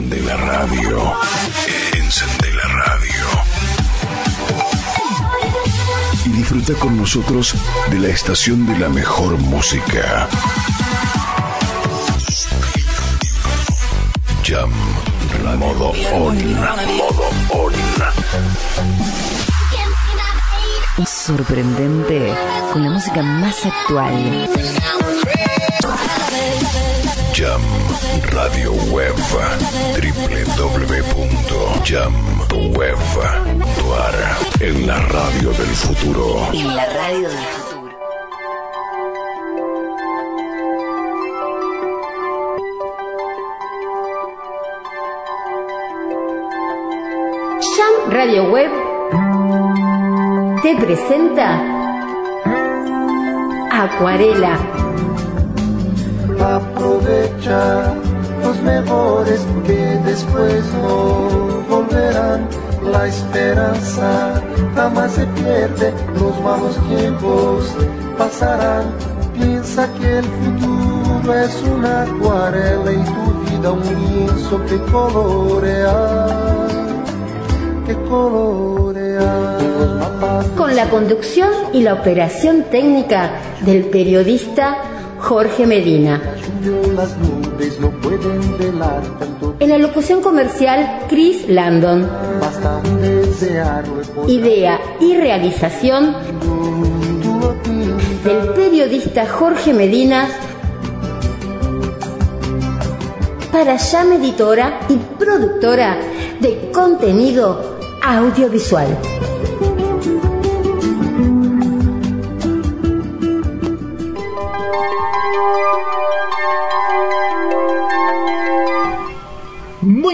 Encende la radio. Encende la radio. Y disfruta con nosotros de la estación de la mejor música. Jam modo on. Modo on. Sorprendente con la música más actual. Jam Radio Web www.jamweb.ar En la radio del futuro. En la radio del futuro. Jam Radio Web te presenta Acuarela. Aprovecha los mejores que después no volverán. La esperanza jamás se pierde, los malos tiempos pasarán. Piensa que el futuro es una acuarela y tu vida un lienzo que colorea, que colorea. Con la conducción y la operación técnica del periodista Jorge Medina. Las nubes no pueden velar tanto En la locución comercial, Chris Landon. basta desearlo Idea y realización del periodista Jorge Medina para Jam Editora y productora de contenido audiovisual.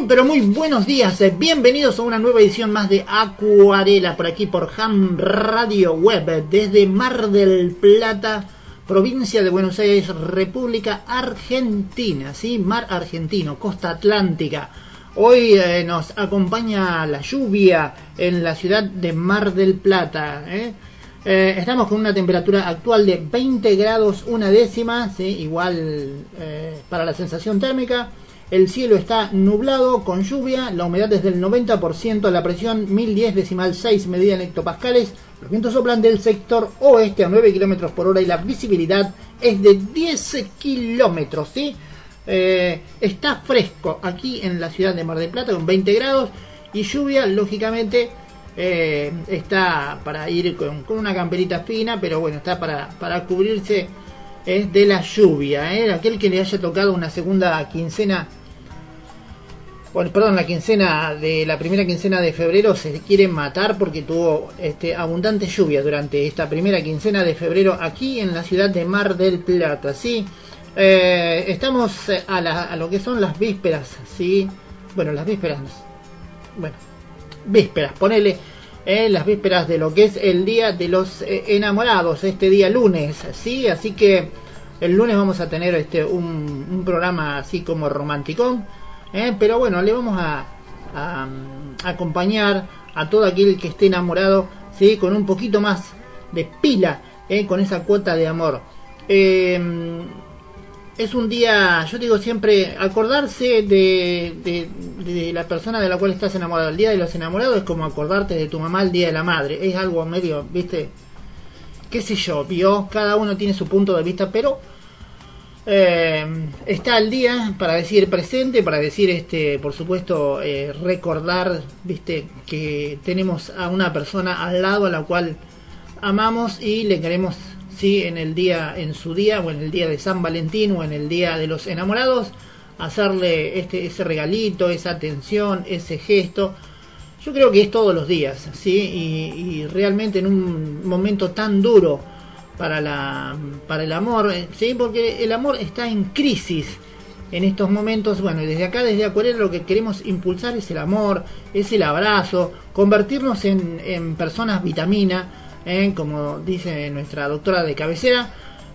Pero muy buenos días, eh, bienvenidos a una nueva edición más de Acuarela por aquí por Ham Radio Web desde Mar del Plata, provincia de Buenos Aires, República Argentina, ¿sí? Mar Argentino, costa atlántica. Hoy eh, nos acompaña la lluvia en la ciudad de Mar del Plata. ¿eh? Estamos con una temperatura actual de 20 grados una décima, ¿sí? igual para la sensación térmica. El cielo está nublado con lluvia, la humedad es del 90%, la presión 1010 decimal 6 medida en hectopascales, los vientos soplan del sector oeste a 9 kilómetros por hora y la visibilidad es de 10 kilómetros, ¿sí? Eh, está fresco aquí en la ciudad de Mar del Plata con 20 grados y lluvia, lógicamente, eh, está para ir con, con una camperita fina, pero bueno, está para, para cubrirse eh, de la lluvia. ¿eh? Aquel que le haya tocado una segunda quincena, bueno, perdón, la quincena de la primera quincena de febrero se quiere matar porque tuvo este, abundante lluvia durante esta primera quincena de febrero aquí en la ciudad de Mar del Plata. ¿sí? Eh, estamos eh, a, a lo que son las vísperas, ¿sí? Bueno, las vísperas, bueno, vísperas, ponele eh, las vísperas de lo que es el día de los eh, enamorados, este día lunes, ¿sí? Así que el lunes vamos a tener este un, programa así como romanticón, ¿eh? pero bueno, le vamos a, a, mm, acompañar a todo aquel que esté enamorado, ¿sí? Con un poquito más de pila, ¿eh? con esa cuota de amor. Eh, es un día, yo digo siempre, acordarse de, la persona de la cual estás enamorado. El día de los enamorados es como acordarte de tu mamá el día de la madre. Es algo medio, viste, qué sé yo, vio, cada uno tiene su punto de vista, pero eh, está el día para decir presente, para decir, este, por supuesto, eh, recordar, viste, que tenemos a una persona al lado a la cual amamos y le queremos, sí, en el día, en su día, o en el día de San Valentín, o en el día de los enamorados, hacerle este, ese regalito, esa atención, ese gesto. Yo creo que es todos los días, sí, y, realmente en un momento tan duro para la, para el amor, eh, sí, porque el amor está en crisis en estos momentos, bueno, desde acá, desde Acuarela, lo que queremos impulsar es el amor, es el abrazo, convertirnos en, en personas vitamina, ¿eh? como dice nuestra doctora de cabecera,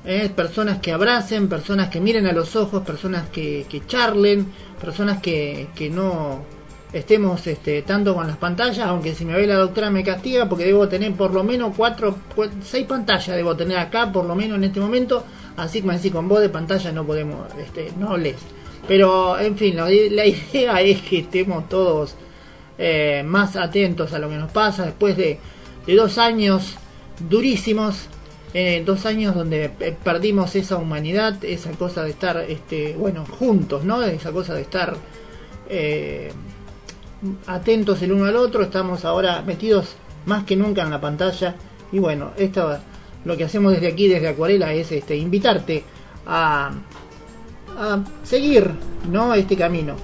¿eh? personas que abracen, personas que miren a los ojos, personas que, que charlen, personas que, que no estemos este, tanto con las pantallas, aunque si me ve la doctora me castiga porque debo tener por lo menos cuatro, cu- seis pantallas debo tener acá por lo menos en este momento, así como así con vos de pantalla no podemos, este, no lees. Pero, en fin, la, la idea es que estemos todos eh, más atentos a lo que nos pasa después de, de dos años durísimos, eh, dos años donde eh, perdimos esa humanidad, esa cosa de estar, este, bueno, juntos, ¿no? Esa cosa de estar eh, atentos el uno al otro, estamos ahora metidos más que nunca en la pantalla y bueno, esto lo que hacemos desde aquí, desde Acuarela, es este, invitarte a, a seguir ¿no? este camino.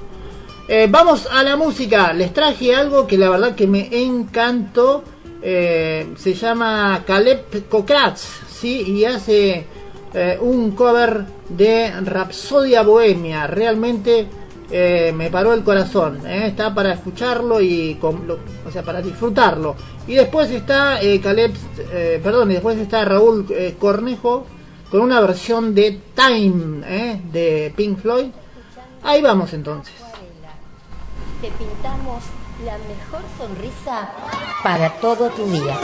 Vamos a la música. Les traje algo que la verdad que me encantó. Eh, se llama Caleb Kokratz, ¿sí? Y hace eh, un cover de Rapsodia Bohemia. Realmente eh, me paró el corazón. Está para escucharlo y con, lo- o sea, para disfrutarlo. Y después está Caleb, perdón, y después está Raúl Cornejo con una versión de Time de Pink Floyd. Ahí vamos entonces. Te pintamos la mejor sonrisa para todo tu día.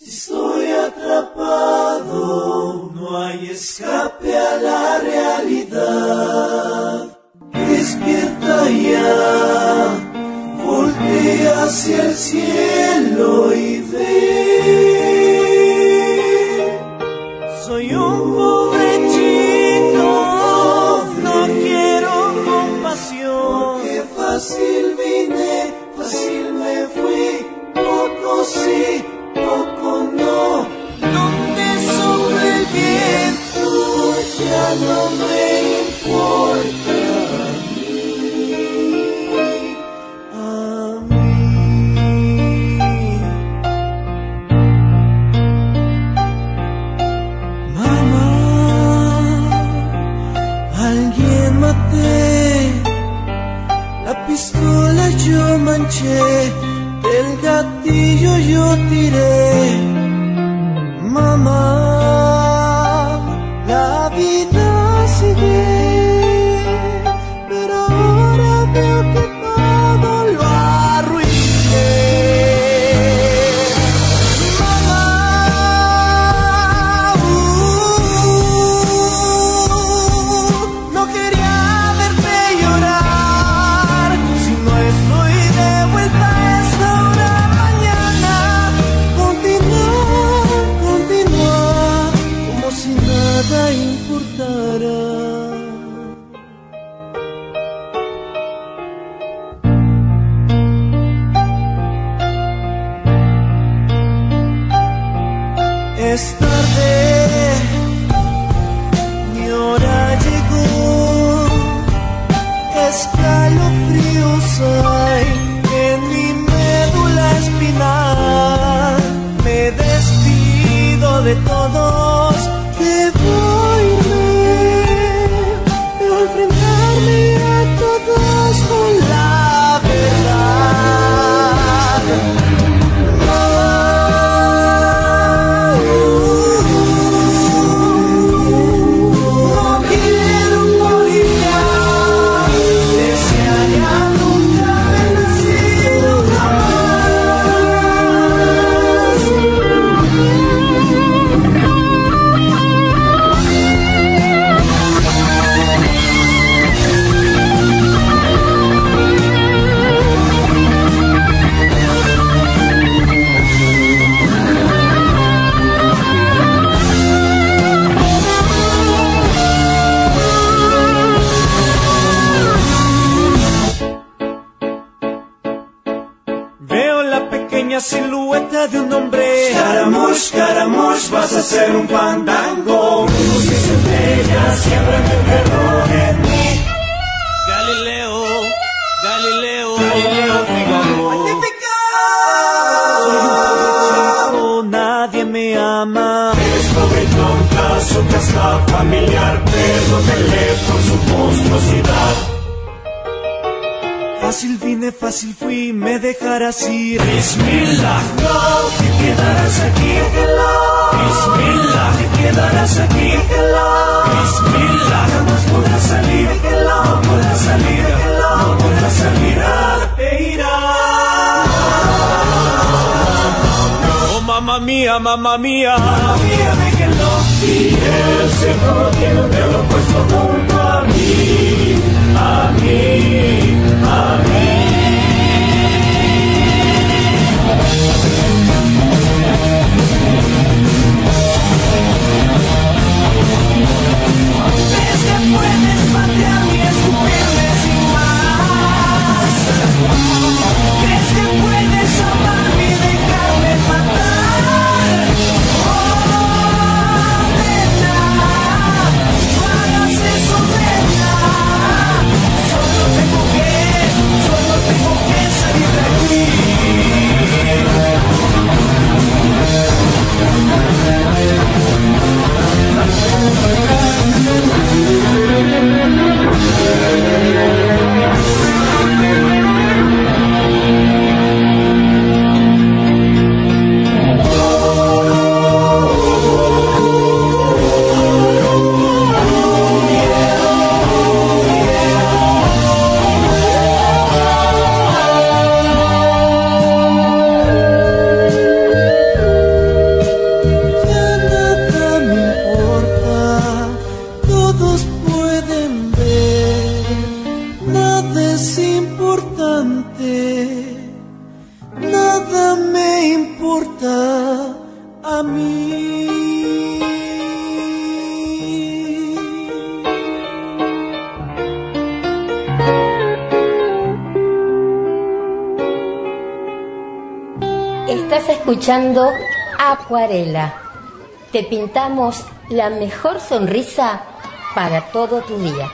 Estoy atrapado, no hay escape a la realidad. Despierta ya, voltea hacia el cielo y ve. Fácil vine, fácil me fui, poco sí, poco no. Donde sobre el viento ya no me importa. Yo manché, el gatillo yo tiré. Mamá, escuchando Acuarela. Te pintamos la mejor sonrisa para todo tu día.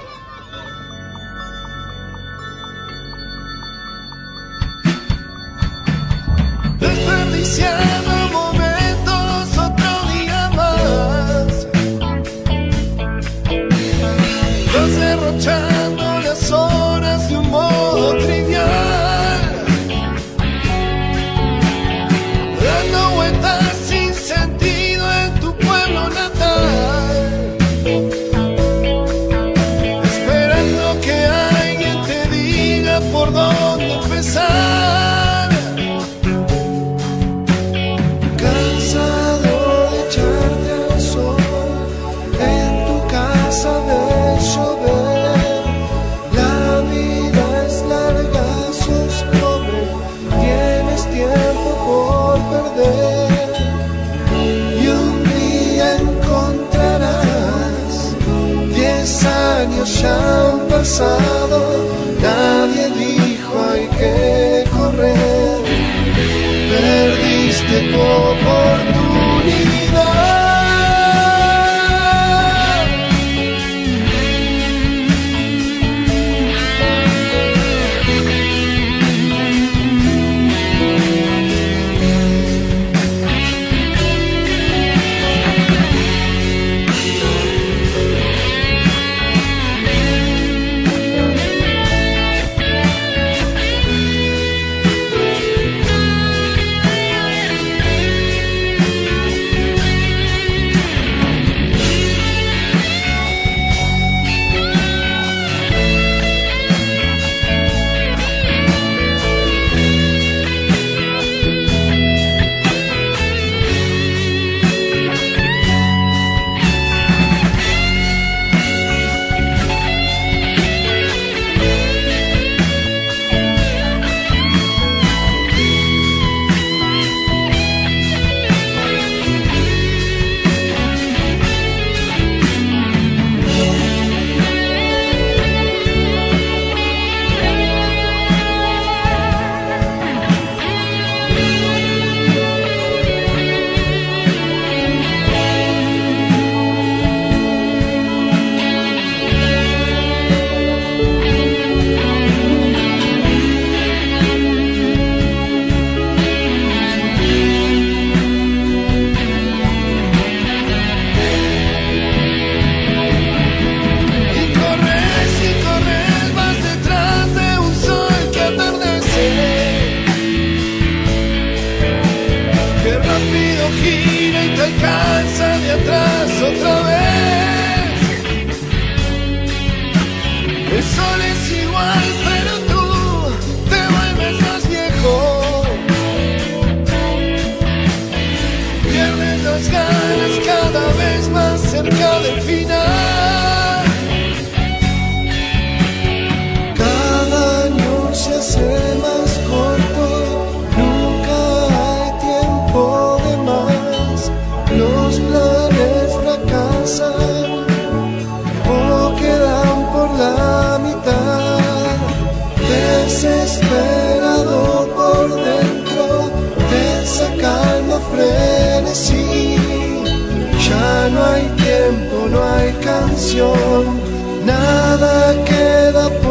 Nada queda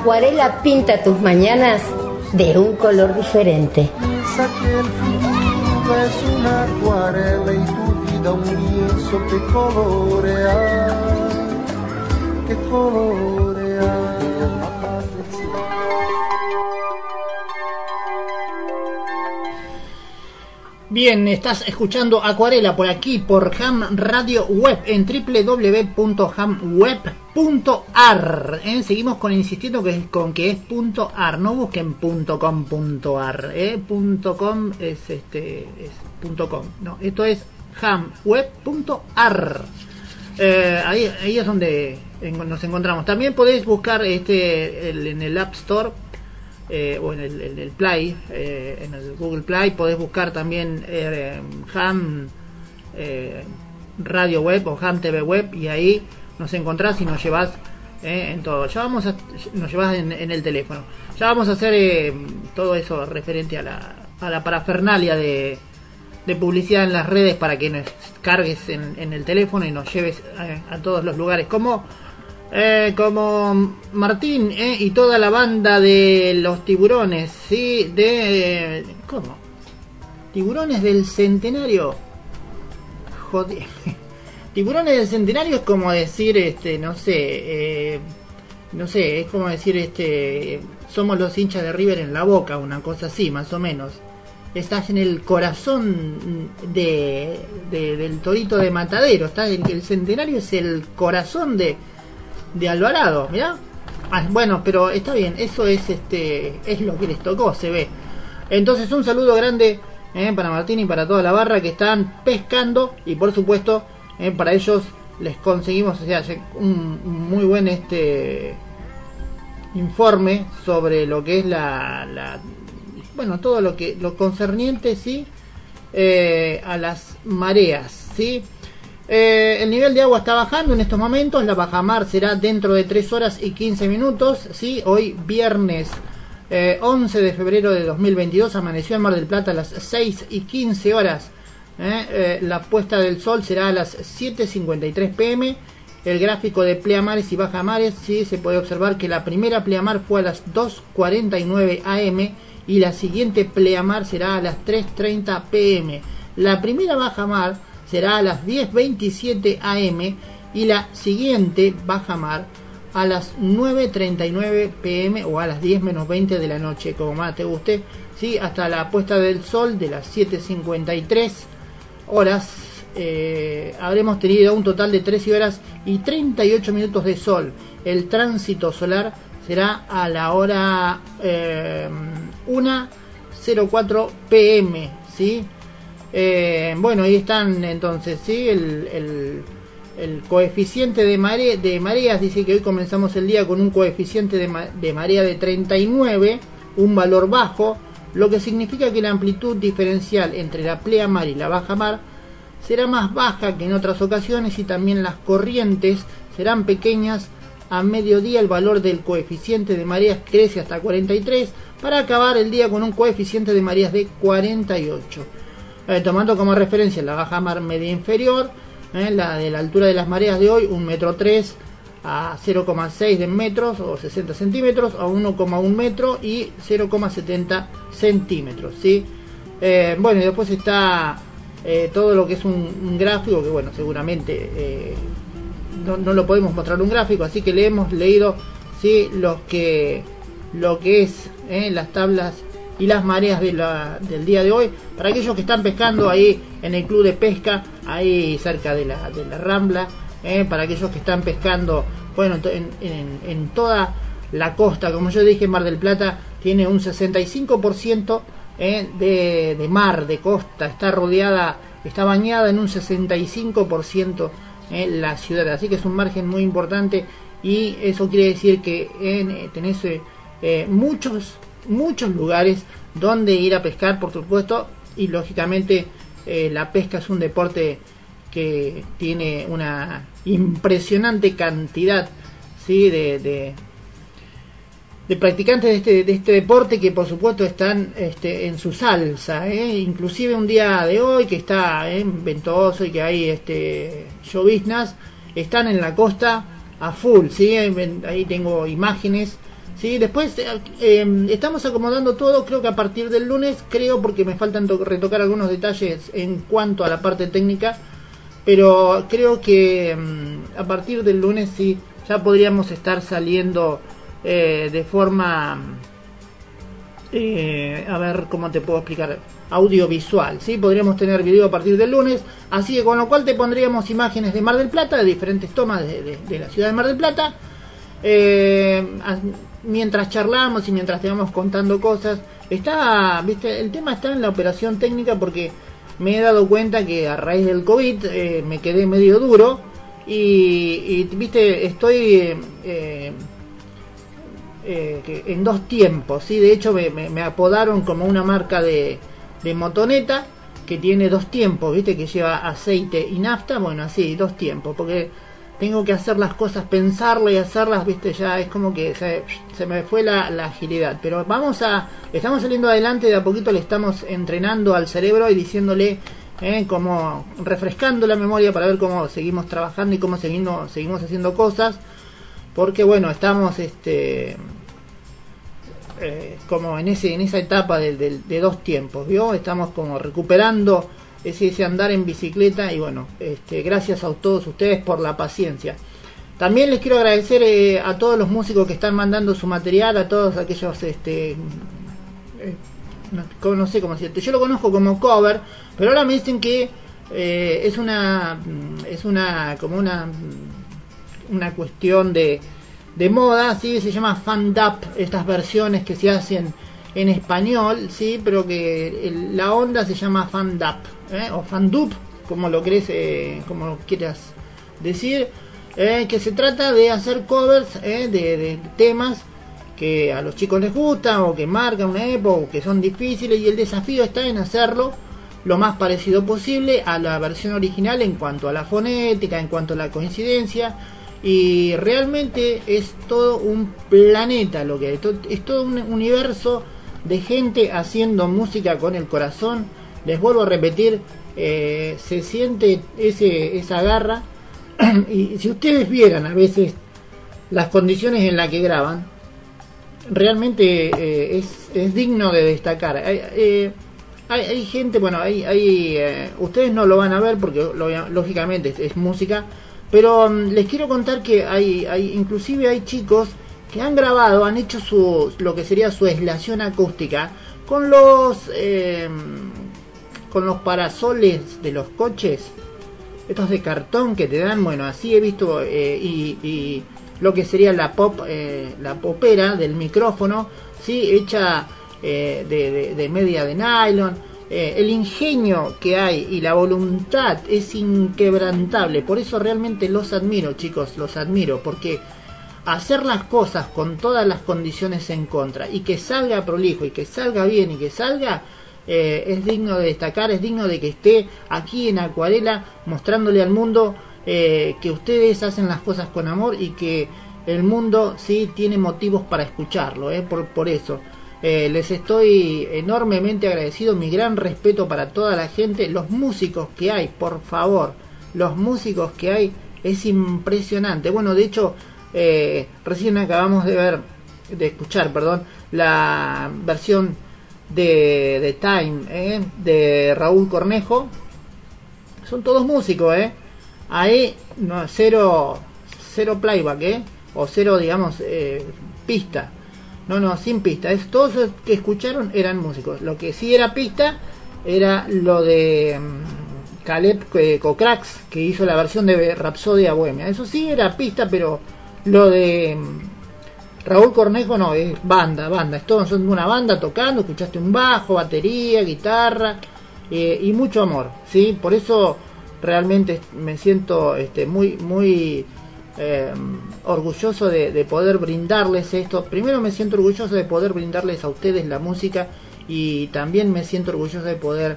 Acuarela pinta tus mañanas de un color diferente. piensa que el futuro es una acuarela y tu vida un lienzo que colorea, que colorea. Bien, estás escuchando Acuarela por aquí, por Ham Radio Web, en www.hamweb.ar. ¿eh? Seguimos con insistiendo que, con que es punto .ar, no busquen punto .com, punto. ¿eh? Punto .com es, este, es punto .com, no, esto es hamweb.ar. Eh, ahí, es donde nos encontramos. También podéis buscar este en el App Store eh, o en el, en el Play, eh, en el Google Play, podés buscar también eh, Ham eh, Radio Web o Ham TV Web y ahí nos encontrás y nos llevas eh, en todo. Ya vamos a, nos llevas en, en el teléfono. Ya vamos a hacer todo eso referente a la, a la parafernalia de, de publicidad en las redes para que nos cargues en, en el teléfono y nos lleves eh, a todos los lugares. Como eh, como Martín eh, y toda la banda de los tiburones, ¿sí? De... ¿Cómo? Tiburones del centenario. Joder. Tiburones del centenario es como decir, este, no sé, eh, no sé, es como decir, este, somos los hinchas de River en la boca, una cosa así, más o menos. Estás en el corazón de, de- del torito de Matadero, está el, el centenario es el corazón de, de Alvarado, ¿mirá? Ah, bueno, pero está bien, eso es este es lo que les tocó, se ve. Entonces un saludo grande eh, para Martín y para toda la barra que están pescando y por supuesto eh, para ellos les conseguimos un, muy buen este informe sobre lo que es la, la- bueno todo lo que lo concerniente sí eh, a las mareas sí Eh, el nivel de agua está bajando en estos momentos la bajamar será dentro de 3 horas y 15 minutos sí hoy viernes eh, 11 de febrero de 2022 amaneció en Mar del Plata a las 6 y 15 horas ¿eh? Eh, la puesta del sol será a las 7.53 pm el gráfico de pleamares y bajamares sí se puede observar que la primera pleamar fue a las 2.49 am y la siguiente pleamar será a las 3.30 pm la primera bajamar será a las 10.27 am y la siguiente bajamar a las 9.39 pm o a las 10 menos 20 de la noche, como más te guste, hasta la puesta del sol de las 7.53 horas. eh, habremos tenido un total de 13 horas y 38 minutos de sol. El tránsito solar será a la hora eh, 1.04 pm. ¿sí? Eh, bueno, ahí están entonces, ¿sí? El, coeficiente de, mare, de mareas dice que hoy comenzamos el día con un coeficiente de, ma- de marea de 39, un valor bajo, lo que significa que la amplitud diferencial entre la pleamar y la baja mar será más baja que en otras ocasiones y también las corrientes serán pequeñas. A mediodía el valor del coeficiente de mareas crece hasta 43 para acabar el día con un coeficiente de mareas de 48. Tomando como referencia la baja mar media inferior, eh, la de la altura de las mareas de hoy, un metro tres a 0,6 de metros o 60 centímetros, a 1,1 metro y 0,70 centímetros. ¿sí? Eh, bueno, y después está eh, todo lo que es un, gráfico, que bueno, seguramente eh, no, no, lo podemos mostrar un gráfico, así que le hemos leído ¿sí? lo, que, lo que es las tablas y las mareas de la, del día de hoy. Para aquellos que están pescando ahí en el club de pesca, ahí cerca de la, de la Rambla, eh, para aquellos que están pescando, bueno, en, en, toda la costa, como yo dije, Mar del Plata tiene un 65% eh, de, de, mar, de costa, está rodeada, está bañada en un 65% en la ciudad, así que es un margen muy importante y eso quiere decir que en, eh, tenés eh, muchos, muchos lugares donde ir a pescar, por supuesto, y lógicamente eh, la pesca es un deporte que tiene una impresionante cantidad ¿sí? de, de, practicantes de este, de este deporte que por supuesto están este, en su salsa, ¿eh? inclusive un día de hoy que está ¿eh? ventoso y que hay este, lloviznas, están en la costa a full, ¿sí? ahí tengo imágenes. Sí, después eh, eh, estamos acomodando todo, creo que a partir del lunes, creo porque me faltan retocar algunos detalles en cuanto a la parte técnica, pero creo que mm, a partir del lunes sí, ya podríamos estar saliendo eh, de forma, eh, a ver cómo te puedo explicar, audiovisual, ¿sí? Podríamos tener video a partir del lunes, así que con lo cual te pondríamos imágenes de Mar del Plata, de diferentes tomas de, la ciudad de Mar del Plata, mientras charlamos y mientras te vamos contando cosas, está, viste, el tema está en la operación técnica porque me he dado cuenta que a raíz del COVID eh, me quedé medio duro y, viste, estoy eh, eh, en dos tiempos, ¿sí? De hecho me, apodaron como una marca de, de motoneta que tiene dos tiempos, viste, que lleva aceite y nafta, bueno, así, dos tiempos, porque tengo que hacer las cosas, pensarlo y hacerlas, viste, ya es como que se, me fue la, la, agilidad. Pero vamos a, estamos saliendo adelante, de a poquito le estamos entrenando al cerebro y diciéndole, eh, como refrescando la memoria para ver cómo seguimos trabajando y cómo seguimos, seguimos haciendo cosas. Porque bueno, estamos este eh, como en ese en esa etapa de, de, de dos tiempos, ¿vio? Estamos como recuperando ese, andar en bicicleta y bueno, este, gracias a todos ustedes por la paciencia. También les quiero agradecer eh, a todos los músicos que están mandando su material, a todos aquellos, este, eh, no, sé cómo decirte, yo lo conozco como cover, pero ahora me dicen que eh, es una, es una, como una, una cuestión de, de moda, ¿sí? se llama fan up, estas versiones que se hacen en español, sí, pero que la onda se llama fandap ¿eh? o fandup, como lo crees, eh, como quieras decir, eh, que se trata de hacer covers ¿eh? de, de, temas que a los chicos les gustan o que marcan una época o que son difíciles y el desafío está en hacerlo lo más parecido posible a la versión original en cuanto a la fonética, en cuanto a la coincidencia y realmente es todo un planeta lo que es, es todo un universo de gente haciendo música con el corazón. Les vuelvo a repetir, eh, se siente ese, esa garra. y si ustedes vieran a veces las condiciones en las que graban, realmente eh, es, es, digno de destacar. Hay, eh, hay, gente, bueno, hay, hay ustedes no lo van a ver porque lógicamente es, música, pero um, les quiero contar que hay, hay inclusive hay chicos que han grabado, han hecho su, lo que sería su aislación acústica con los con los parasoles de los coches, estos de cartón que te dan, bueno, así he visto eh, y, y, lo que sería la pop, eh, la popera del micrófono, sí, hecha eh, de, de, de, media de nylon. El ingenio que hay y la voluntad es inquebrantable, por eso realmente los admiro, chicos, los admiro, porque hacer las cosas con todas las condiciones en contra y que salga prolijo y que salga bien y que salga eh, es digno de destacar, es digno de que esté aquí en Acuarela mostrándole al mundo eh, que ustedes hacen las cosas con amor y que el mundo sí tiene motivos para escucharlo, eh, por, por eso. Eh, les estoy enormemente agradecido, mi gran respeto para toda la gente, los músicos que hay, por favor, los músicos que hay, es impresionante. Bueno, de hecho, recién acabamos de ver, de escuchar, perdón, la versión de, de Time ¿eh? de Raúl Cornejo. Son todos músicos, ¿eh? Ahí no, cero, cero playback, ¿eh? O cero, digamos, eh, pista. No, no, sin pista. Es, todos los que escucharon eran músicos. Lo que sí era pista era lo de mm, Caleb eh, Cocrax, que hizo la versión de Rapsodia Bohemia. Eso sí era pista, pero lo de mm, Raúl Cornejo no, es banda, banda. Es todo, son una banda tocando, escuchaste un bajo, batería, guitarra eh, y mucho amor, ¿sí? Por eso realmente me siento este, muy, muy eh, orgulloso de, de poder brindarles esto. Primero me siento orgulloso de poder brindarles a ustedes la música y también me siento orgulloso de poder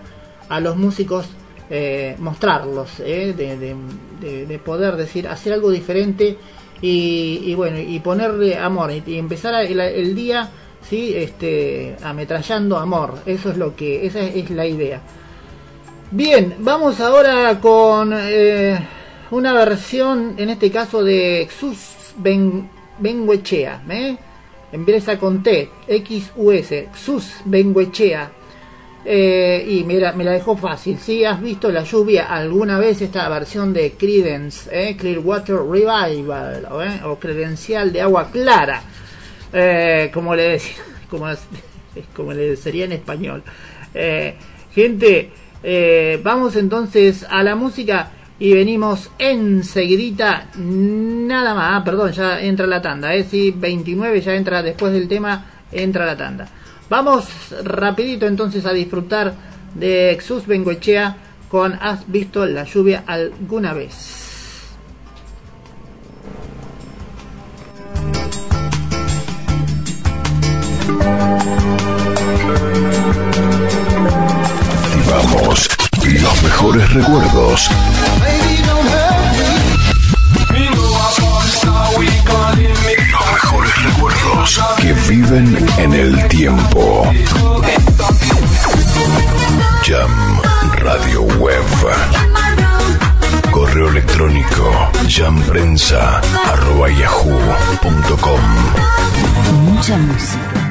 a los músicos eh, mostrarlos, de- de poder decir, hacer algo diferente y, bueno, y ponerle amor y, empezar el día, sí, este, ametrallando amor. Eso es lo que, esa es la idea. Bien, vamos ahora con eh, una versión, en este caso de Xus ben, Benguechea, ¿eh? empieza con T, XUS, Xus Benguechea. Eh, y mira, me la dejó fácil. Si has visto la lluvia alguna vez, esta versión de Credence, ¿eh? Clearwater Revival, ¿eh? o credencial de agua clara, eh, como le decía, como, como le sería en español. Gente, vamos entonces a la música y venimos enseguidita, nada más, ah, perdón, ya entra la tanda, eh, sí, 29 ya entra después del tema, entra la tanda. Vamos rapidito entonces a disfrutar de Xus Bengoechea con ¿Has visto la lluvia alguna vez? Vamos, los mejores recuerdos. Los mejores recuerdos que viven en el tiempo. Jam Radio Web. Correo electrónico jamprensa arroba yahoo.com. Mucha música.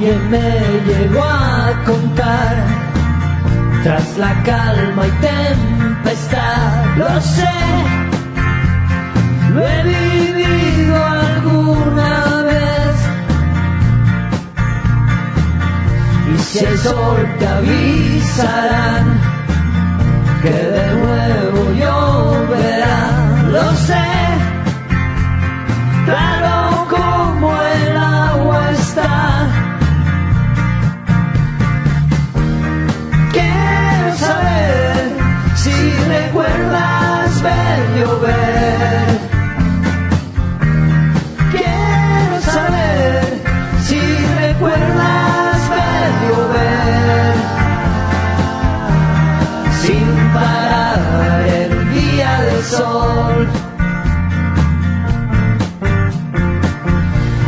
Alguien me llegó a contar, tras la calma y tempestad, lo sé, lo he vivido alguna vez. Y si el sol te avisarán que de nuevo lloverá, lo sé, claro como el agua está. Recuerdas ver llover. Quiero saber si recuerdas ver llover. Sin parar el día del sol.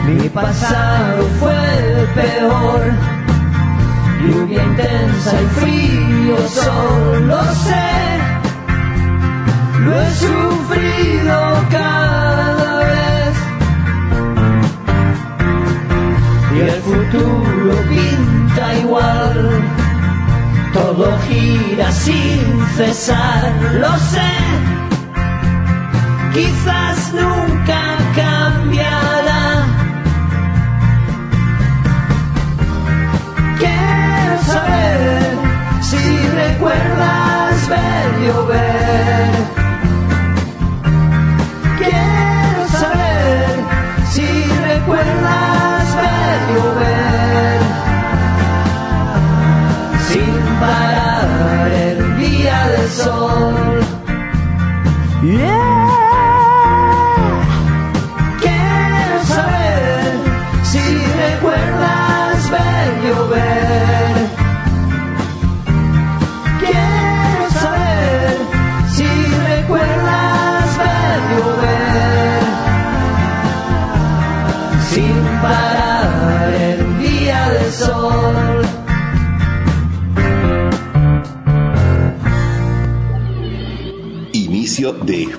Mi pasado fue el peor. Lluvia intensa y frío sol, lo sé. Sufrido cada vez. Y el futuro pinta igual. Todo gira sin cesar, lo sé. Quizás nunca cambiará. Quiero saber si recuerdas ver llover.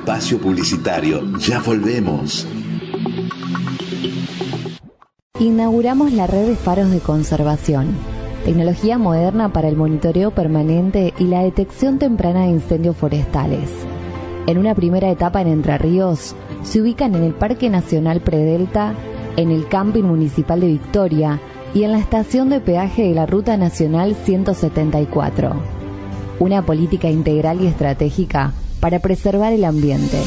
Espacio publicitario. Ya volvemos. Inauguramos la red de faros de conservación. Tecnología moderna para el monitoreo permanente y la detección temprana de incendios forestales. En una primera etapa en Entre Ríos, se ubican en el Parque Nacional Predelta, en el Camping Municipal de Victoria y en la estación de peaje de la Ruta Nacional 174. Una política integral y estratégica para preservar el ambiente.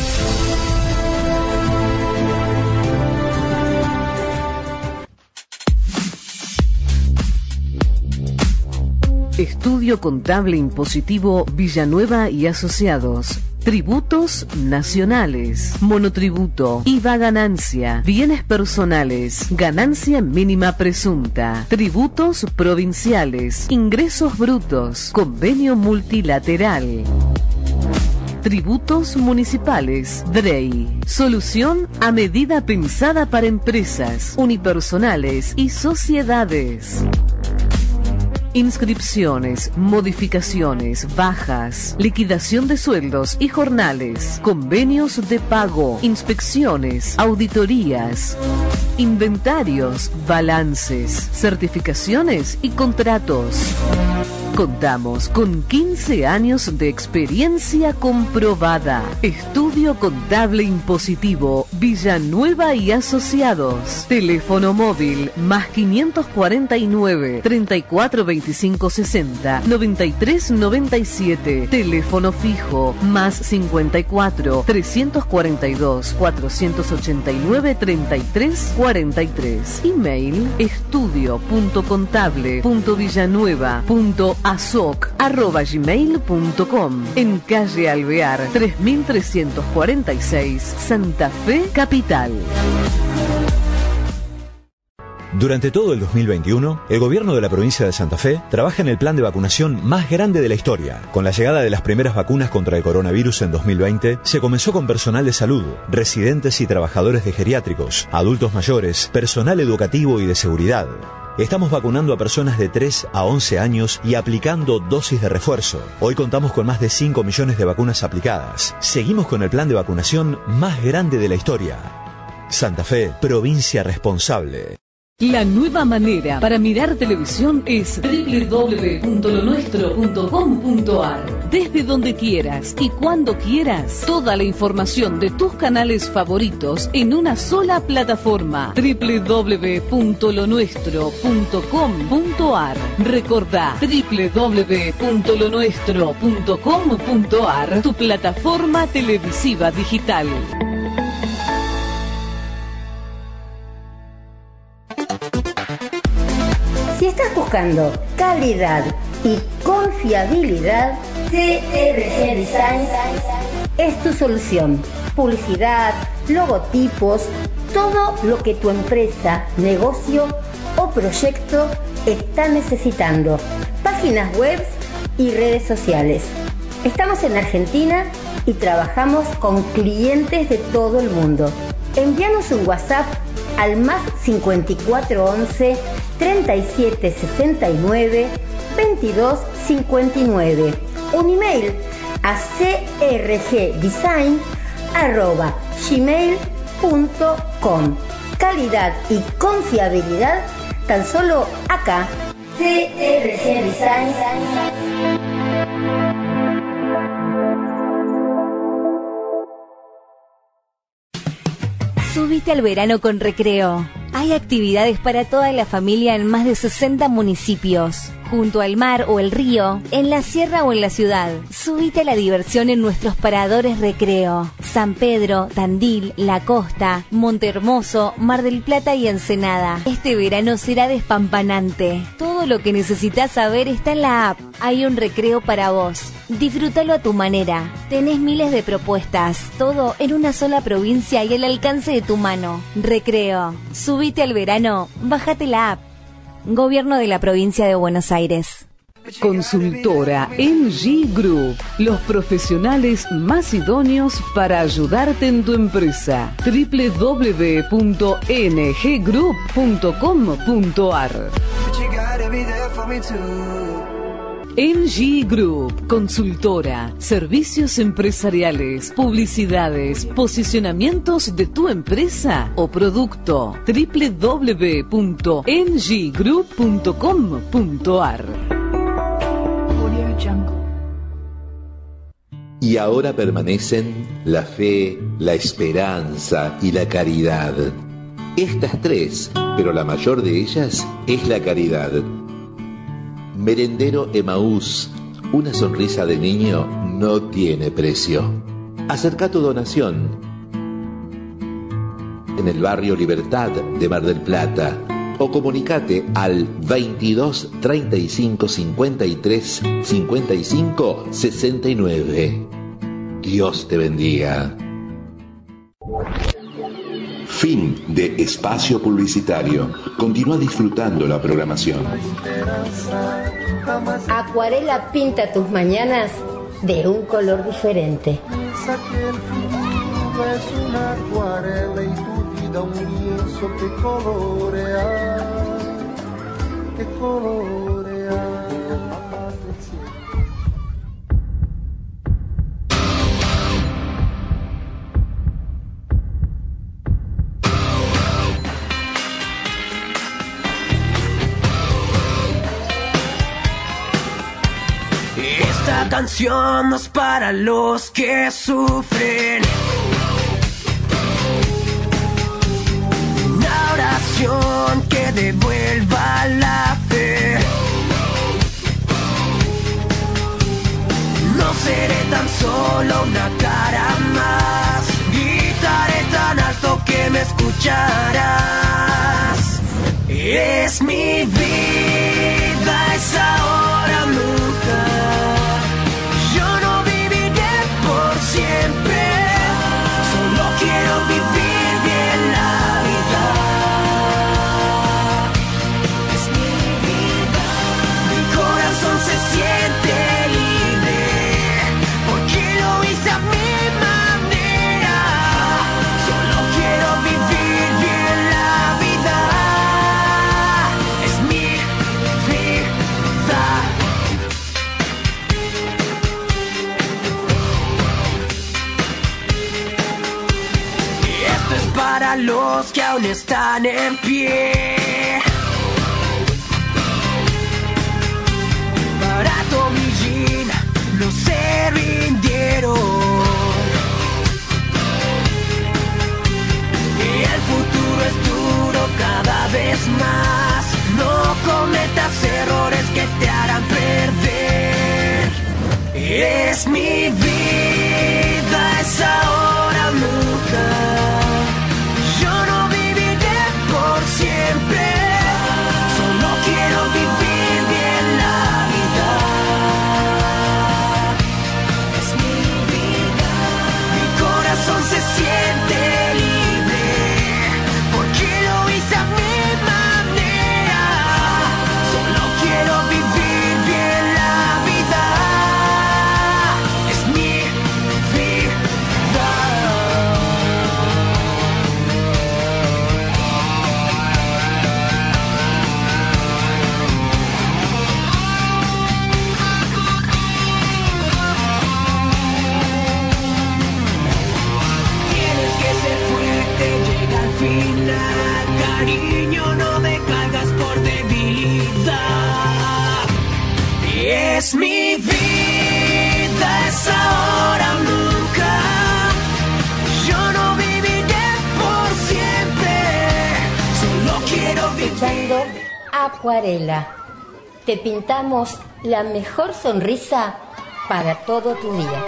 Estudio Contable Impositivo Villanueva y Asociados. Tributos nacionales, monotributo, IVA ganancia, bienes personales, ganancia mínima presunta, tributos provinciales, ingresos brutos, convenio multilateral. Tributos municipales, DREI. Solución a medida pensada para empresas, unipersonales y sociedades. Inscripciones, modificaciones, bajas, liquidación de sueldos y jornales, convenios de pago, inspecciones, auditorías, inventarios, balances, certificaciones y contratos. Contamos con 15 años de experiencia comprobada. Estudio Contable Impositivo Villanueva y Asociados. Teléfono móvil más 549 34 25 60 93 97. Teléfono fijo más 54 342 489 33 43. Email estudio.contable.villanueva.asociados azoc.gmail.com en calle Alvear 3346 Santa Fe Capital. Durante todo el 2021, el gobierno de la provincia de Santa Fe trabaja en el plan de vacunación más grande de la historia. Con la llegada de las primeras vacunas contra el coronavirus en 2020, se comenzó con personal de salud, residentes y trabajadores de geriátricos, adultos mayores, personal educativo y de seguridad. Estamos vacunando a personas de 3 a 11 años y aplicando dosis de refuerzo. Hoy contamos con más de 5 millones de vacunas aplicadas. Seguimos con el plan de vacunación más grande de la historia. Santa Fe, provincia responsable. La nueva manera para mirar televisión es www.lonuestro.com.ar. Desde donde quieras y cuando quieras, toda la información de tus canales favoritos en una sola plataforma. www.lonuestro.com.ar. Recordá www.lonuestro.com.ar, tu plataforma televisiva digital. Si estás buscando calidad y confiabilidad, CRG Design es tu solución. Publicidad, logotipos, todo lo que tu empresa, negocio o proyecto está necesitando. Páginas web y redes sociales. Estamos en Argentina y trabajamos con clientes de todo el mundo. Envíanos un WhatsApp al más 5411 3769 2259. Un email a crgdesign.gmail.com. Calidad y confiabilidad tan solo acá. CRG Design. Subite al verano con recreo. Hay actividades para toda la familia en más de 60 municipios junto al mar o el río, en la sierra o en la ciudad. Subite a la diversión en nuestros paradores recreo. San Pedro, Tandil, La Costa, Montehermoso, Mar del Plata y Ensenada. Este verano será despampanante. Todo lo que necesitas saber está en la app. Hay un recreo para vos. Disfrútalo a tu manera. Tenés miles de propuestas, todo en una sola provincia y al alcance de tu mano. Recreo. Subite al verano, bájate la app. Gobierno de la provincia de Buenos Aires. Consultora NG Group, los profesionales más idóneos para ayudarte en tu empresa. www.nggroup.com.ar NG Group, consultora, servicios empresariales, publicidades, posicionamientos de tu empresa o producto. www.nggroup.com.ar Y ahora permanecen la fe, la esperanza y la caridad. Estas tres, pero la mayor de ellas es la caridad. Merendero Emaús, una sonrisa de niño no tiene precio. Acerca tu donación en el barrio Libertad de Mar del Plata o comunicate al 22 35 53 55 69. Dios te bendiga. Fin de espacio publicitario. Continúa disfrutando la programación. Acuarela pinta tus mañanas de un color diferente. Piensa que el futuro es una acuarela y tu vida un lienzo que colorea, que colorea. Esta canción no para los que sufren. Una oración que devuelva la fe. No seré tan solo una cara más. Aún están en pie. Para Tommy Jean no se rindieron. Y el futuro es duro cada vez más. No cometas errores que te harán perder. Es mi vida, es ahora Es mi vida, es ahora nunca. Yo no viviré por siempre. Solo quiero Escuchando Acuarela. Te pintamos la mejor sonrisa para todo tu día.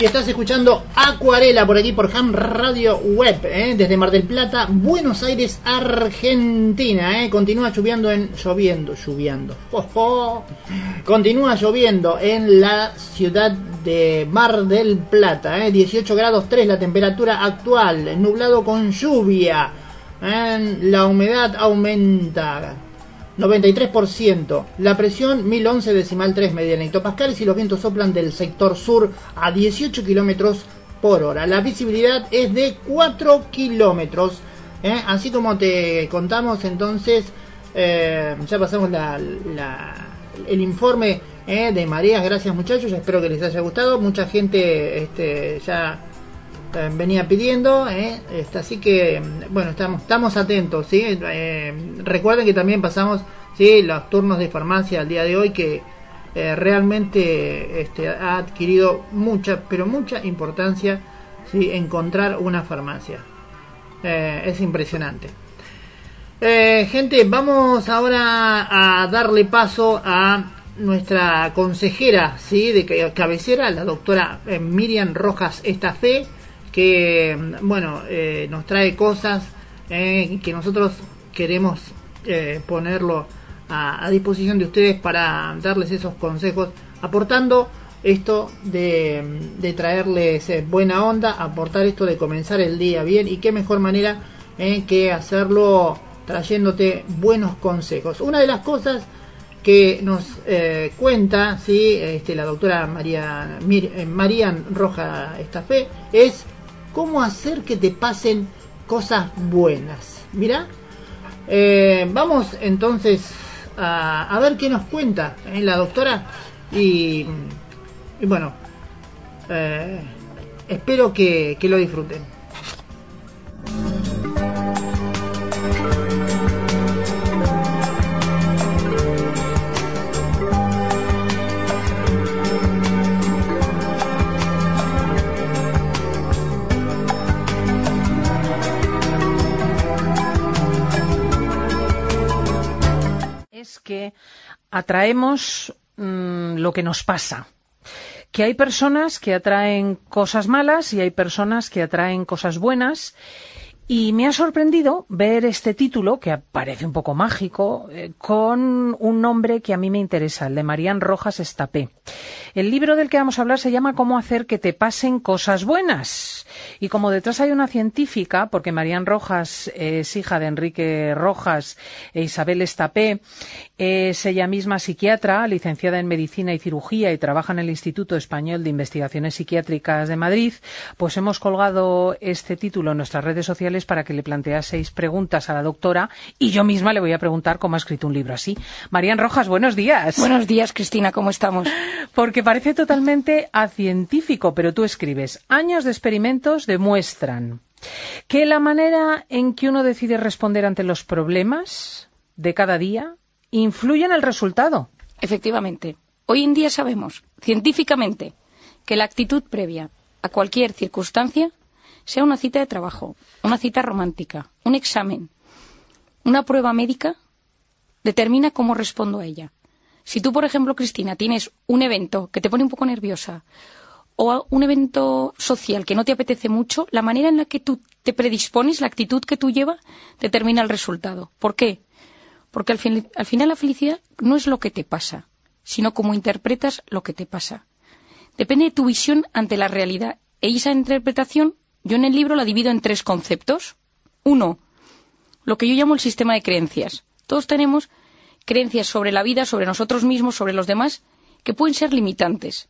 Y estás escuchando Acuarela por aquí por Ham Radio Web, ¿eh? desde Mar del Plata, Buenos Aires, Argentina. ¿eh? Continúa lloviendo en. lloviendo, lloviendo. Continúa lloviendo en la ciudad de Mar del Plata. ¿eh? 18 grados 3 la temperatura actual, nublado con lluvia. ¿eh? La humedad aumenta. 93%. La presión 1011 decimal 3 media en hectopascales y los vientos soplan del sector sur a 18 kilómetros por hora. La visibilidad es de 4 kilómetros. ¿eh? Así como te contamos entonces, eh, ya pasamos el informe ¿eh? de mareas. Gracias muchachos, espero que les haya gustado. Mucha gente este, ya eh, venía pidiendo, ¿eh? Este, así que bueno, estamos, estamos atentos, ¿sí? Eh, recuerden que también pasamos ¿sí? los turnos de farmacia al día de hoy que realmente este, ha adquirido mucha, pero mucha importancia ¿sí? encontrar una farmacia. Es impresionante. Gente, vamos ahora a darle paso a nuestra consejera ¿sí? de ca- cabecera, la doctora Miriam Rojas Estafé, que bueno, eh, nos trae cosas eh, que nosotros queremos eh, ponerlo a, disposición de ustedes para darles esos consejos, aportando esto de, traerles buena onda, aportar esto de comenzar el día bien y qué mejor manera que hacerlo trayéndote buenos consejos. Una de las cosas que nos cuenta ¿sí? este, la doctora María, Marian Roja Estafé es cómo hacer que te pasen cosas buenas. Mira, eh, vamos entonces a, ver qué nos cuenta eh, la doctora y, bueno, eh, espero que lo disfruten. Es que atraemos mm, lo que nos pasa. Que hay personas que atraen cosas malas y hay personas que atraen cosas buenas. Y me ha sorprendido ver este título, que parece un poco mágico, eh, con un nombre que a mí me interesa, el de Marían Rojas Estapé. El libro del que vamos a hablar se llama Cómo hacer que te pasen cosas buenas. Y como detrás hay una científica, porque Marían Rojas es hija de Enrique Rojas e Isabel Estapé, es ella misma psiquiatra, licenciada en Medicina y Cirugía y trabaja en el Instituto Español de Investigaciones Psiquiátricas de Madrid, pues hemos colgado este título en nuestras redes sociales para que le planteaseis preguntas a la doctora y yo misma le voy a preguntar cómo ha escrito un libro así. Marían Rojas, buenos días. Buenos días, Cristina, ¿cómo estamos? Porque parece totalmente acientífico, pero tú escribes, años de experimentos demuestran que la manera en que uno decide responder ante los problemas de cada día influye en el resultado. Efectivamente. Hoy en día sabemos, científicamente, que la actitud previa a cualquier circunstancia, sea una cita de trabajo, una cita romántica, un examen, una prueba médica, determina cómo respondo a ella. Si tú, por ejemplo, Cristina, tienes un evento que te pone un poco nerviosa o un evento social que no te apetece mucho, la manera en la que tú te predispones, la actitud que tú llevas, determina el resultado. ¿Por qué? Porque al final la felicidad no es lo que te pasa, sino cómo interpretas lo que te pasa. Depende de tu visión ante la realidad. E esa interpretación, yo en el libro la divido en tres conceptos. Uno, lo que yo llamo el sistema de creencias. Todos tenemos creencias sobre la vida, sobre nosotros mismos, sobre los demás, que pueden ser limitantes.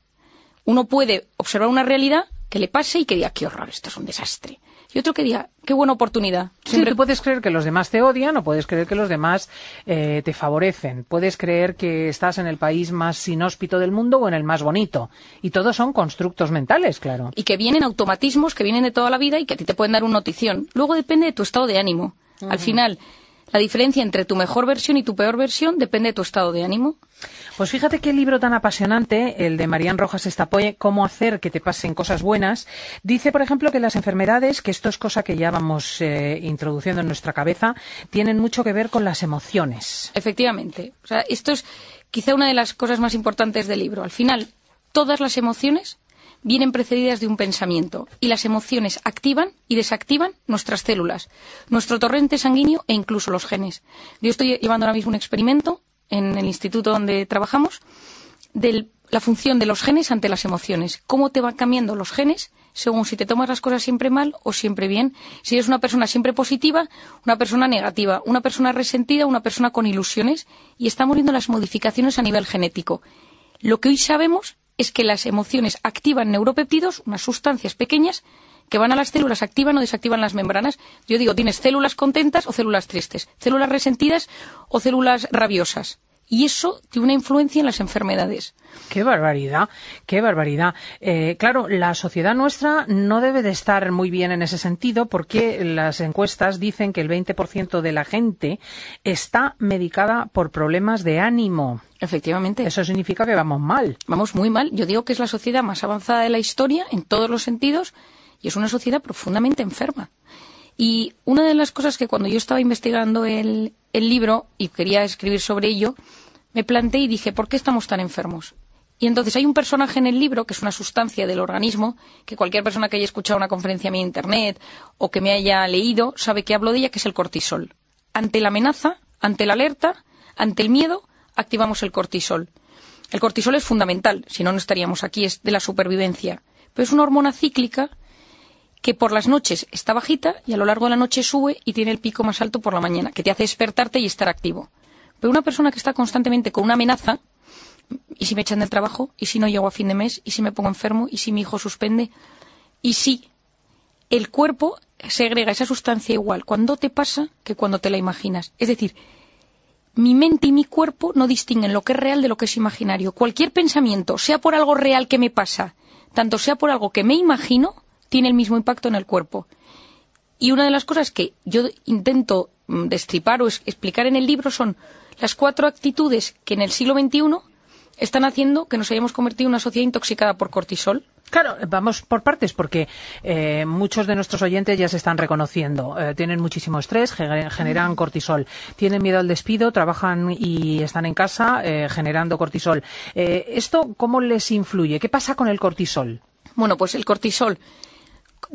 Uno puede observar una realidad que le pase y que diga, qué horror, esto es un desastre. Y otro que diga, qué buena oportunidad. Sí, tú puedes creer que los demás te odian o puedes creer que los demás eh, te favorecen. Puedes creer que estás en el país más inhóspito del mundo o en el más bonito. Y todos son constructos mentales, claro. y que vienen automatismos que vienen de toda la vida y que a ti te pueden dar una notición. Luego depende de tu estado de ánimo. Al final, la diferencia entre tu mejor versión y tu peor versión depende de tu estado de ánimo. Pues fíjate qué libro tan apasionante, el de Marían Rojas Estapoye, Cómo hacer que te pasen cosas buenas. Dice, por ejemplo, que las enfermedades, que esto es cosa que ya vamos eh, introduciendo en nuestra cabeza, tienen mucho que ver con las emociones. Efectivamente. O sea, esto es quizá una de las cosas más importantes del libro. Al final, todas las emociones vienen precedidas de un pensamiento y las emociones activan y desactivan nuestras células, nuestro torrente sanguíneo e incluso los genes. Yo estoy llevando ahora mismo un experimento en el instituto donde trabajamos de la función de los genes ante las emociones. Cómo te van cambiando los genes según si te tomas las cosas siempre mal o siempre bien. Si eres una persona siempre positiva, una persona negativa, una persona resentida, una persona con ilusiones. Y estamos viendo las modificaciones a nivel genético. Lo que hoy sabemos es que las emociones activan neuropéptidos, unas sustancias pequeñas, que van a las células, activan o desactivan las membranas. Yo digo, tienes células contentas o células tristes, células resentidas o células rabiosas y eso tiene una influencia en las enfermedades. Qué barbaridad, qué barbaridad. Eh, claro, la sociedad nuestra no debe de estar muy bien en ese sentido porque las encuestas dicen que el 20% de la gente está medicada por problemas de ánimo. Efectivamente. Eso significa que vamos mal. Vamos muy mal. Yo digo que es la sociedad más avanzada de la historia en todos los sentidos y es una sociedad profundamente enferma. Y una de las cosas que cuando yo estaba investigando el, el libro y quería escribir sobre ello, me planteé y dije, ¿por qué estamos tan enfermos? Y entonces hay un personaje en el libro, que es una sustancia del organismo, que cualquier persona que haya escuchado una conferencia en Internet o que me haya leído sabe que hablo de ella, que es el cortisol. Ante la amenaza, ante la alerta, ante el miedo, activamos el cortisol. El cortisol es fundamental, si no, no estaríamos aquí, es de la supervivencia. Pero es una hormona cíclica que por las noches está bajita y a lo largo de la noche sube y tiene el pico más alto por la mañana, que te hace despertarte y estar activo. Pero una persona que está constantemente con una amenaza, y si me echan del trabajo, y si no llego a fin de mes, y si me pongo enfermo, y si mi hijo suspende, y si el cuerpo segrega esa sustancia igual cuando te pasa que cuando te la imaginas. Es decir, mi mente y mi cuerpo no distinguen lo que es real de lo que es imaginario. Cualquier pensamiento, sea por algo real que me pasa, tanto sea por algo que me imagino, tiene el mismo impacto en el cuerpo. Y una de las cosas que yo intento mm, destripar o explicar en el libro son las cuatro actitudes que en el siglo XXI están haciendo que nos hayamos convertido en una sociedad intoxicada por cortisol. Claro, vamos por partes porque eh, muchos de nuestros oyentes ya se están reconociendo. Eh, tienen muchísimo estrés, generan cortisol. Tienen miedo al despido, trabajan y están en casa eh, generando cortisol. ¿Esto cómo les influye? ¿Qué pasa con el cortisol? Bueno, pues el cortisol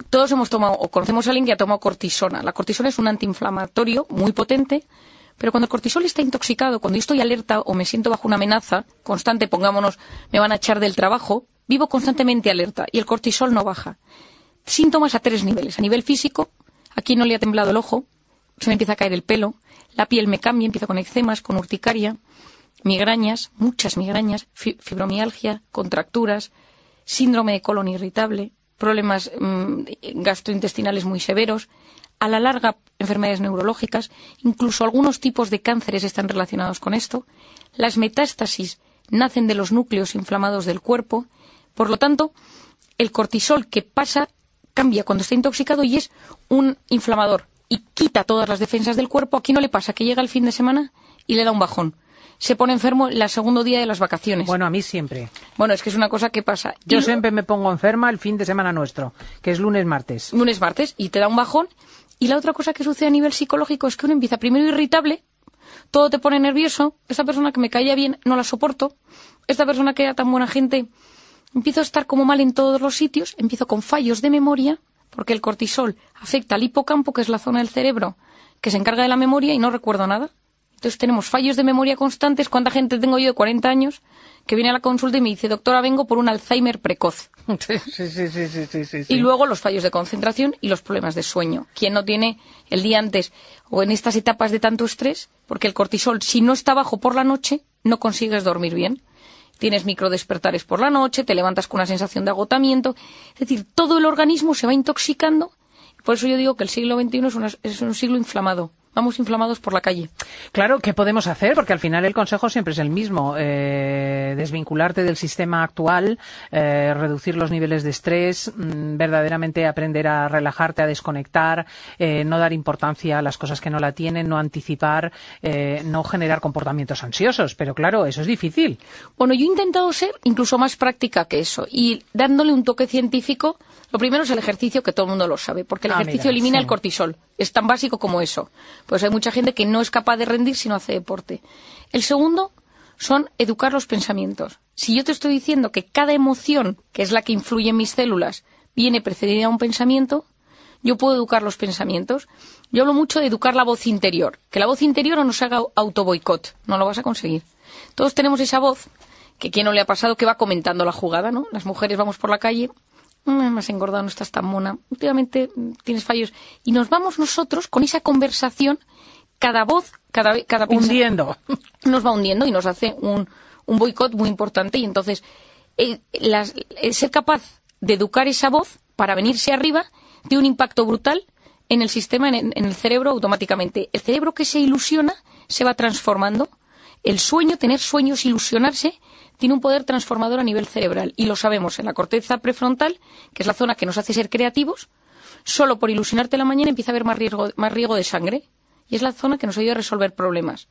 todos hemos tomado o conocemos a alguien que ha tomado cortisona. La cortisona es un antiinflamatorio muy potente, pero cuando el cortisol está intoxicado, cuando estoy alerta o me siento bajo una amenaza constante, pongámonos, me van a echar del trabajo, vivo constantemente alerta y el cortisol no baja. Síntomas a tres niveles. A nivel físico, aquí no le ha temblado el ojo, se me empieza a caer el pelo, la piel me cambia, empiezo con eczemas, con urticaria, migrañas, muchas migrañas, fibromialgia, contracturas, síndrome de colon irritable, problemas mm, gastrointestinales muy severos, a la larga enfermedades neurológicas, incluso algunos tipos de cánceres están relacionados con esto. Las metástasis nacen de los núcleos inflamados del cuerpo, por lo tanto, el cortisol que pasa cambia cuando está intoxicado y es un inflamador y quita todas las defensas del cuerpo. Aquí no le pasa que llega el fin de semana y le da un bajón se pone enfermo el segundo día de las vacaciones. Bueno, a mí siempre. Bueno, es que es una cosa que pasa. Yo siempre me pongo enferma el fin de semana nuestro, que es lunes, martes. Lunes, martes, y te da un bajón. Y la otra cosa que sucede a nivel psicológico es que uno empieza primero irritable, todo te pone nervioso, esta persona que me caía bien no la soporto, esta persona que era tan buena gente, empiezo a estar como mal en todos los sitios, empiezo con fallos de memoria, porque el cortisol afecta al hipocampo, que es la zona del cerebro que se encarga de la memoria, y no recuerdo nada. Entonces tenemos fallos de memoria constantes. ¿Cuánta gente tengo yo de 40 años que viene a la consulta y me dice, doctora, vengo por un Alzheimer precoz? Sí, sí, sí, sí, Y luego los fallos de concentración y los problemas de sueño. ¿Quién no tiene el día antes o en estas etapas de tanto estrés? Porque el cortisol, si no está bajo por la noche, no consigues dormir bien. Tienes microdespertares por la noche, te levantas con una sensación de agotamiento. Es decir, todo el organismo se va intoxicando. Por eso yo digo que el siglo XXI es, es un siglo inflamado vamos inflamados por la calle. Claro, ¿qué podemos hacer? Porque al final el consejo siempre es el mismo. Eh, desvincularte del sistema actual, eh, reducir los niveles de estrés, mm, verdaderamente aprender a relajarte, a desconectar, eh, no dar importancia a las cosas que no la tienen, no anticipar, no generar comportamientos ansiosos. Pero claro, eso es difícil. Bueno, yo he intentado ser incluso más práctica que eso y dándole un toque científico. Lo primero es el ejercicio, que todo el mundo lo sabe, porque el ah, ejercicio elimina el cortisol. Es tan básico como eso. Pues hay mucha gente que no es capaz de rendir si no hace deporte. El segundo son educar los pensamientos. Si yo te estoy diciendo que cada emoción, que es la que influye en mis células, viene precedida a un pensamiento, yo puedo educar los pensamientos. Yo hablo mucho de educar la voz interior. Que la voz interior no nos haga autoboicot. No lo vas a conseguir. Todos tenemos esa voz que quién no le ha pasado que va comentando la jugada, ¿no? Las mujeres vamos por la calle, "Mm, me has engordado, no estás tan mona, últimamente mm, tienes fallos. Y nos vamos nosotros con esa conversación, cada voz, cada, cada pensa- Hundiendo. nos va hundiendo y nos hace un, un boicot muy importante. Y entonces, el, las- el ser capaz de educar esa voz para venirse arriba tiene un impacto brutal en el sistema, en, en el cerebro automáticamente. El cerebro que se ilusiona se va transformando. El sueño, tener sueños, ilusionarse, tiene un poder transformador a nivel cerebral. Y lo sabemos en la corteza prefrontal, que es la zona que nos hace ser creativos. Solo por ilusionarte la mañana empieza a haber más riesgo, más riego de sangre. Y es la zona que nos ayuda a resolver problemas.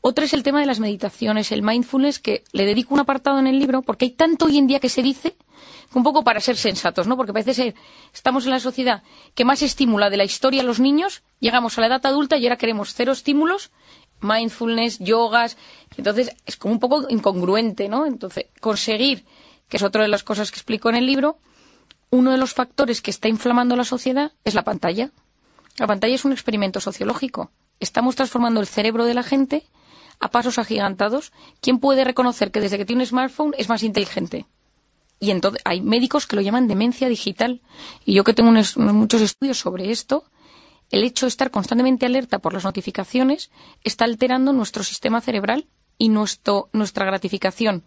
Otra es el tema de las meditaciones, el mindfulness, que le dedico un apartado en el libro, porque hay tanto hoy en día que se dice, un poco para ser sensatos, ¿no? Porque parece ser, estamos en la sociedad que más estimula de la historia a los niños, llegamos a la edad adulta y ahora queremos cero estímulos, mindfulness, yogas, entonces es como un poco incongruente, ¿no? Entonces, conseguir, que es otra de las cosas que explico en el libro, uno de los factores que está inflamando la sociedad es la pantalla. La pantalla es un experimento sociológico. Estamos transformando el cerebro de la gente a pasos agigantados. ¿Quién puede reconocer que desde que tiene un smartphone es más inteligente? Y entonces hay médicos que lo llaman demencia digital. Y yo que tengo unos- muchos estudios sobre esto, el hecho de estar constantemente alerta por las notificaciones está alterando nuestro sistema cerebral y nuestro, nuestra gratificación.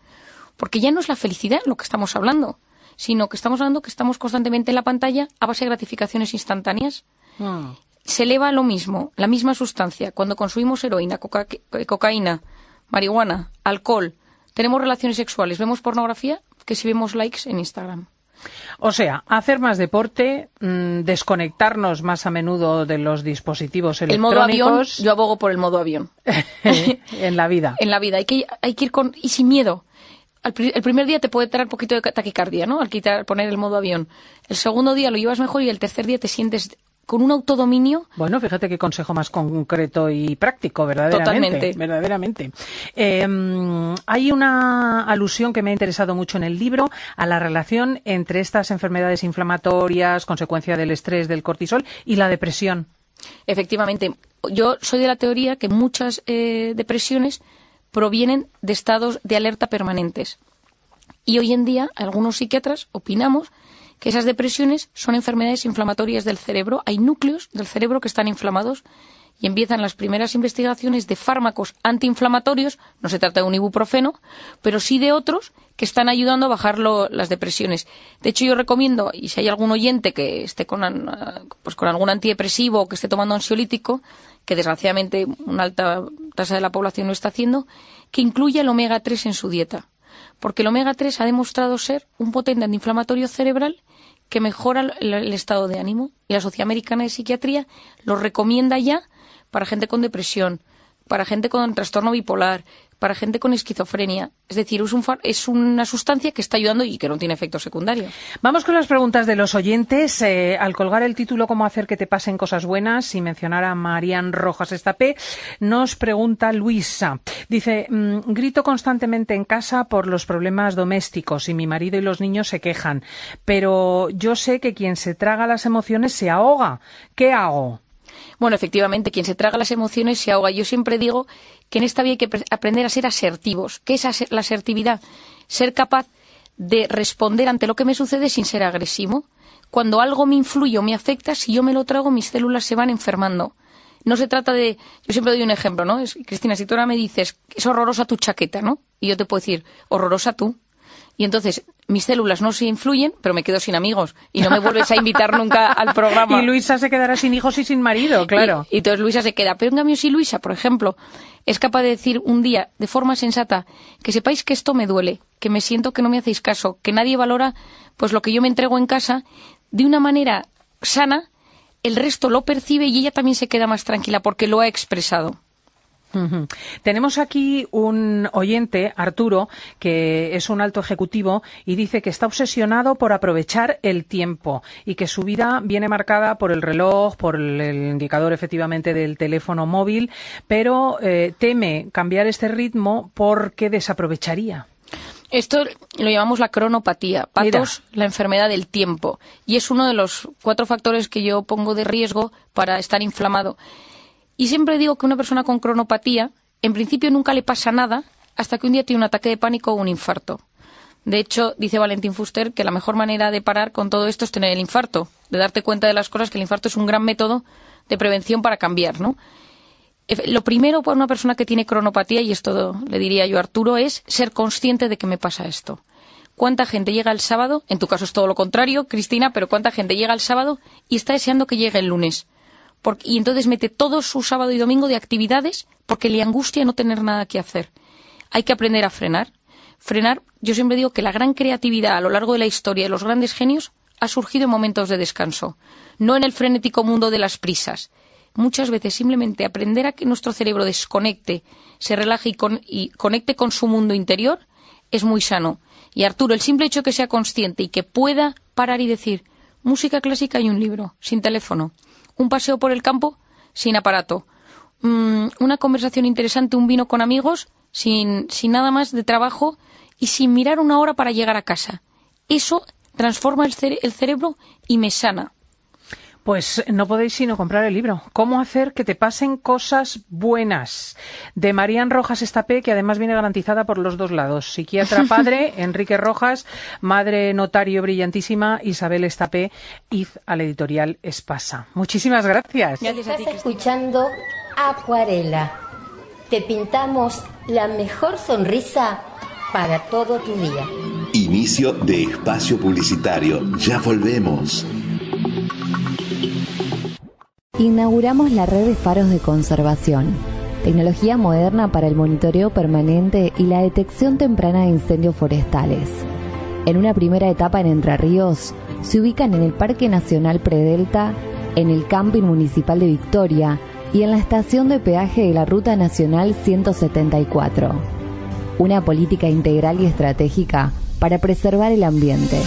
Porque ya no es la felicidad lo que estamos hablando, sino que estamos hablando que estamos constantemente en la pantalla a base de gratificaciones instantáneas. Se eleva lo mismo, la misma sustancia, cuando consumimos heroína, coca- cocaína, marihuana, alcohol, tenemos relaciones sexuales, vemos pornografía, que si vemos likes en Instagram. O sea, hacer más deporte, mm, desconectarnos más a menudo de los dispositivos El modo avión, electrónicos yo abogo por el modo avión. en la vida. en la vida. Hay que, hay que ir con, y sin miedo. Al el primer día te puede traer un poquito de taquicardia, ¿no? Al quitar, poner el modo avión. El segundo día lo llevas mejor y el tercer día te sientes con un autodominio. Bueno, fíjate qué consejo más concreto y práctico, verdaderamente. Totalmente. Verdaderamente. Eh, mm, hay una alusión que me ha interesado mucho en el libro a la relación entre estas enfermedades inflamatorias, consecuencia del estrés, del cortisol y la depresión. Efectivamente, yo soy de la teoría que muchas eh, depresiones provienen de estados de alerta permanentes. Y hoy en día, algunos psiquiatras opinamos que esas depresiones son enfermedades inflamatorias del cerebro. Hay núcleos del cerebro que están inflamados y empiezan las primeras investigaciones de fármacos antiinflamatorios. No se trata de un ibuprofeno, pero sí de otros que están ayudando a bajar las depresiones. De hecho, yo recomiendo, y si hay algún oyente que esté con, pues con algún antidepresivo o que esté tomando ansiolítico, que desgraciadamente una alta tasa de la población lo está haciendo, que incluya el omega 3 en su dieta. Porque el omega 3 ha demostrado ser un potente antiinflamatorio cerebral que mejora el, estado de ánimo. Y la Sociedad Americana de Psiquiatría lo recomienda ya para gente con depresión, para gente con trastorno bipolar, para gente con esquizofrenia. Es decir, es, es una sustancia que está ayudando y que no tiene efectos secundarios. Vamos con las preguntas de los oyentes. Eh, al colgar el título Cómo hacer que te pasen cosas buenas y mencionar a Marian Rojas Estapé, nos pregunta Luisa. Dice, mm, grito constantemente en casa por los problemas domésticos y mi marido y los niños se quejan, pero yo sé que quien se traga las emociones se ahoga. ¿Qué hago? Bueno, efectivamente, quien se traga las emociones se ahoga. Yo siempre digo que en esta vida hay que pre- aprender a ser asertivos. ¿Qué es la asertividad? Ser capaz de responder ante lo que me sucede sin ser agresivo. Cuando algo me influye o me afecta, si yo me lo trago, mis células se van enfermando. No se trata de. Yo siempre doy un ejemplo, ¿no? Es, Cristina, si tú ahora me dices, es horrorosa tu chaqueta, ¿no? Y yo te puedo decir, horrorosa tú. Y entonces mis células no se influyen, pero me quedo sin amigos. Y no me vuelves a invitar nunca al programa. Y Luisa se quedará sin hijos y sin marido, claro. Y, y entonces Luisa se queda. Pero en cambio, si Luisa, por ejemplo, es capaz de decir un día de forma sensata que sepáis que esto me duele, que me siento que no me hacéis caso, que nadie valora pues lo que yo me entrego en casa, de una manera sana, el resto lo percibe y ella también se queda más tranquila porque lo ha expresado. Tenemos aquí un oyente, Arturo, que es un alto ejecutivo y dice que está obsesionado por aprovechar el tiempo y que su vida viene marcada por el reloj, por el, el indicador efectivamente del teléfono móvil, pero eh, teme cambiar este ritmo porque desaprovecharía. Esto lo llamamos la cronopatía, patos, la enfermedad del tiempo. Y es uno de los cuatro factores que yo pongo de riesgo para estar inflamado. Y siempre digo que una persona con cronopatía, en principio nunca le pasa nada hasta que un día tiene un ataque de pánico o un infarto. De hecho, dice Valentín Fuster que la mejor manera de parar con todo esto es tener el infarto, de darte cuenta de las cosas, que el infarto es un gran método de prevención para cambiar, ¿no? Lo primero para una persona que tiene cronopatía, y esto le diría yo a Arturo, es ser consciente de que me pasa esto. ¿Cuánta gente llega el sábado? En tu caso es todo lo contrario, Cristina, pero ¿cuánta gente llega el sábado y está deseando que llegue el lunes? Y entonces mete todo su sábado y domingo de actividades porque le angustia no tener nada que hacer. Hay que aprender a frenar. Frenar, yo siempre digo que la gran creatividad a lo largo de la historia de los grandes genios ha surgido en momentos de descanso, no en el frenético mundo de las prisas. Muchas veces simplemente aprender a que nuestro cerebro desconecte, se relaje y, con- y conecte con su mundo interior es muy sano. Y Arturo, el simple hecho que sea consciente y que pueda parar y decir música clásica y un libro, sin teléfono, un paseo por el campo, sin aparato, mm, una conversación interesante, un vino con amigos, sin, sin nada más de trabajo y sin mirar una hora para llegar a casa. Eso transforma el, el cerebro y me sana. Pues no podéis sino comprar el libro. ¿Cómo hacer que te pasen cosas buenas? De Marían Rojas Estapé, que además viene garantizada por los dos lados. Psiquiatra padre, Enrique Rojas, madre notario brillantísima, Isabel Estapé, id al editorial Espasa. Muchísimas gracias. Estás escuchando Acuarela. Te pintamos la mejor sonrisa para todo tu día. Inicio de espacio publicitario. Ya volvemos. Inauguramos la red de faros de conservación, tecnología moderna para el monitoreo permanente y la detección temprana de incendios forestales. En una primera etapa en Entre Ríos, se ubican en el Parque Nacional Predelta, en el Camping Municipal de Victoria y en la estación de peaje de la Ruta Nacional 174. Una política integral y estratégica para preservar el ambiente.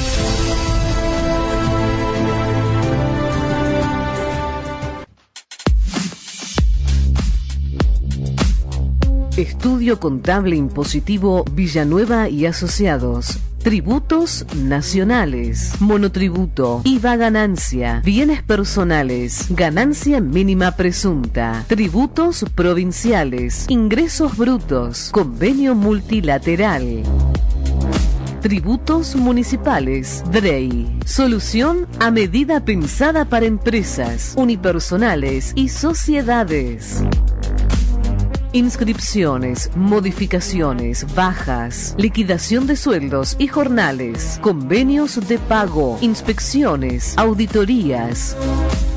Estudio Contable Impositivo Villanueva y Asociados. Tributos nacionales, monotributo, IVA ganancia, bienes personales, ganancia mínima presunta, tributos provinciales, ingresos brutos, convenio multilateral. Tributos municipales, DREI. Solución a medida pensada para empresas, unipersonales y sociedades. Inscripciones, modificaciones, bajas, liquidación de sueldos y jornales, convenios de pago, inspecciones, auditorías,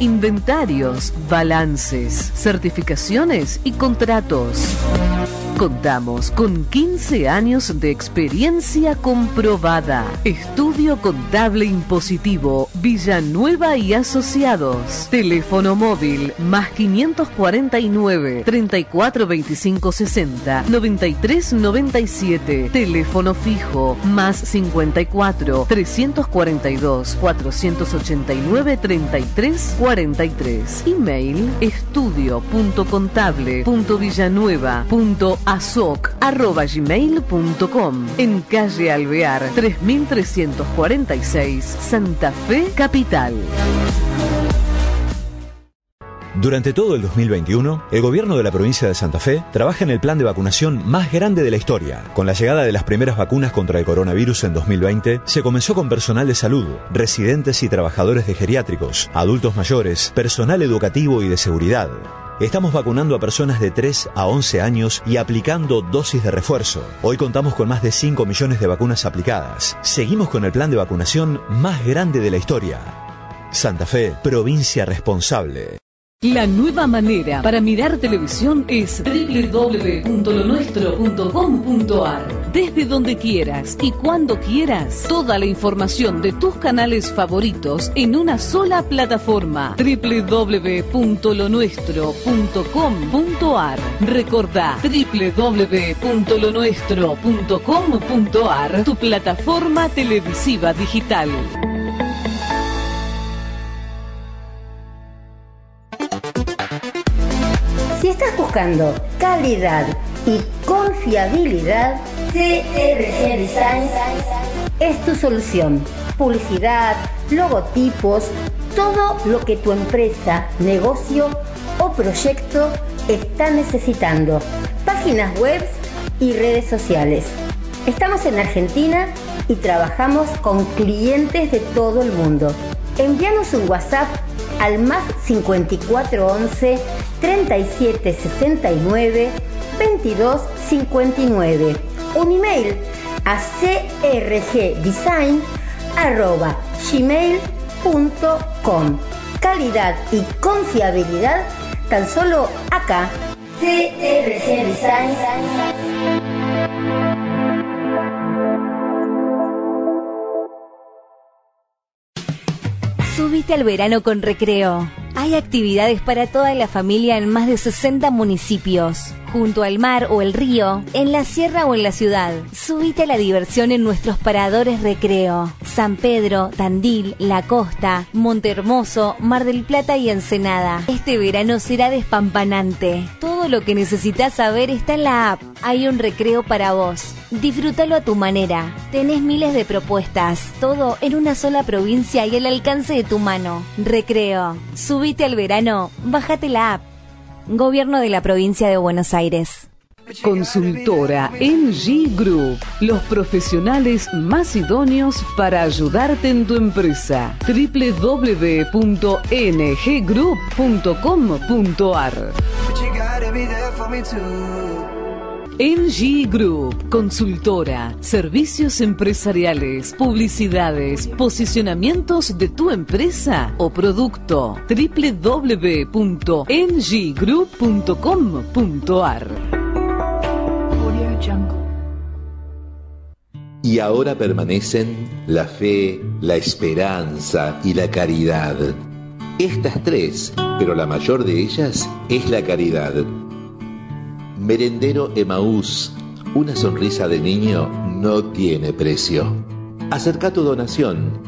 inventarios, balances, certificaciones y contratos. Contamos con 15 años de experiencia comprobada. Estudio Contable Impositivo Villanueva y Asociados. Teléfono móvil más 549 34 25 60 93 97. Teléfono fijo más 54 342 489 33 43. Email estudio.contable.villanueva.asoc.gmail.com En calle Alvear 3346 Santa Fe Capital. Durante todo el 2021, el gobierno de la provincia de Santa Fe trabaja en el plan de vacunación más grande de la historia. Con la llegada de las primeras vacunas contra el coronavirus en 2020, se comenzó con personal de salud, residentes y trabajadores de geriátricos, adultos mayores, personal educativo y de seguridad. Estamos vacunando a personas de 3 a 11 años y aplicando dosis de refuerzo. Hoy contamos con más de 5 millones de vacunas aplicadas. Seguimos con el plan de vacunación más grande de la historia. Santa Fe, provincia responsable. La nueva manera para mirar televisión es www.lonuestro.com.ar. Desde donde quieras y cuando quieras, toda la información de tus canales favoritos en una sola plataforma. www.lonuestro.com.ar. Recordá www.lonuestro.com.ar, tu plataforma televisiva digital. Calidad y confiabilidad, CRG Design es tu solución. Publicidad, logotipos, todo lo que tu empresa, negocio o proyecto está necesitando. Páginas web y redes sociales. Estamos en Argentina y trabajamos con clientes de todo el mundo. Envíanos un WhatsApp al más 5411 3769 2259. Un email a crgdesign.gmail.com. Calidad y confiabilidad tan solo acá. CRG. Subite al verano con recreo. Hay actividades para toda la familia en más de 60 municipios. Junto al mar o el río, en la sierra o en la ciudad. Subite a la diversión en nuestros paradores recreo. San Pedro, Tandil, La Costa, Montehermoso, Mar del Plata y Ensenada. Este verano será despampanante. Todo lo que necesitas saber está en la app. Hay un recreo para vos. Disfrútalo a tu manera. Tenés miles de propuestas. Todo en una sola provincia y al alcance de tu mano. Recreo. Subite al verano. Bájate la app. Gobierno de la provincia de Buenos Aires. Consultora NG Group, los profesionales más idóneos para ayudarte en tu empresa. www.nggroup.com.ar NG Group, consultora, servicios empresariales, publicidades, posicionamientos de tu empresa o producto. www.nggroup.com.ar Y ahora permanecen la fe, la esperanza y la caridad. Estas tres, pero la mayor de ellas es la caridad. Merendero Emaús, una sonrisa de niño no tiene precio. Acerca tu donación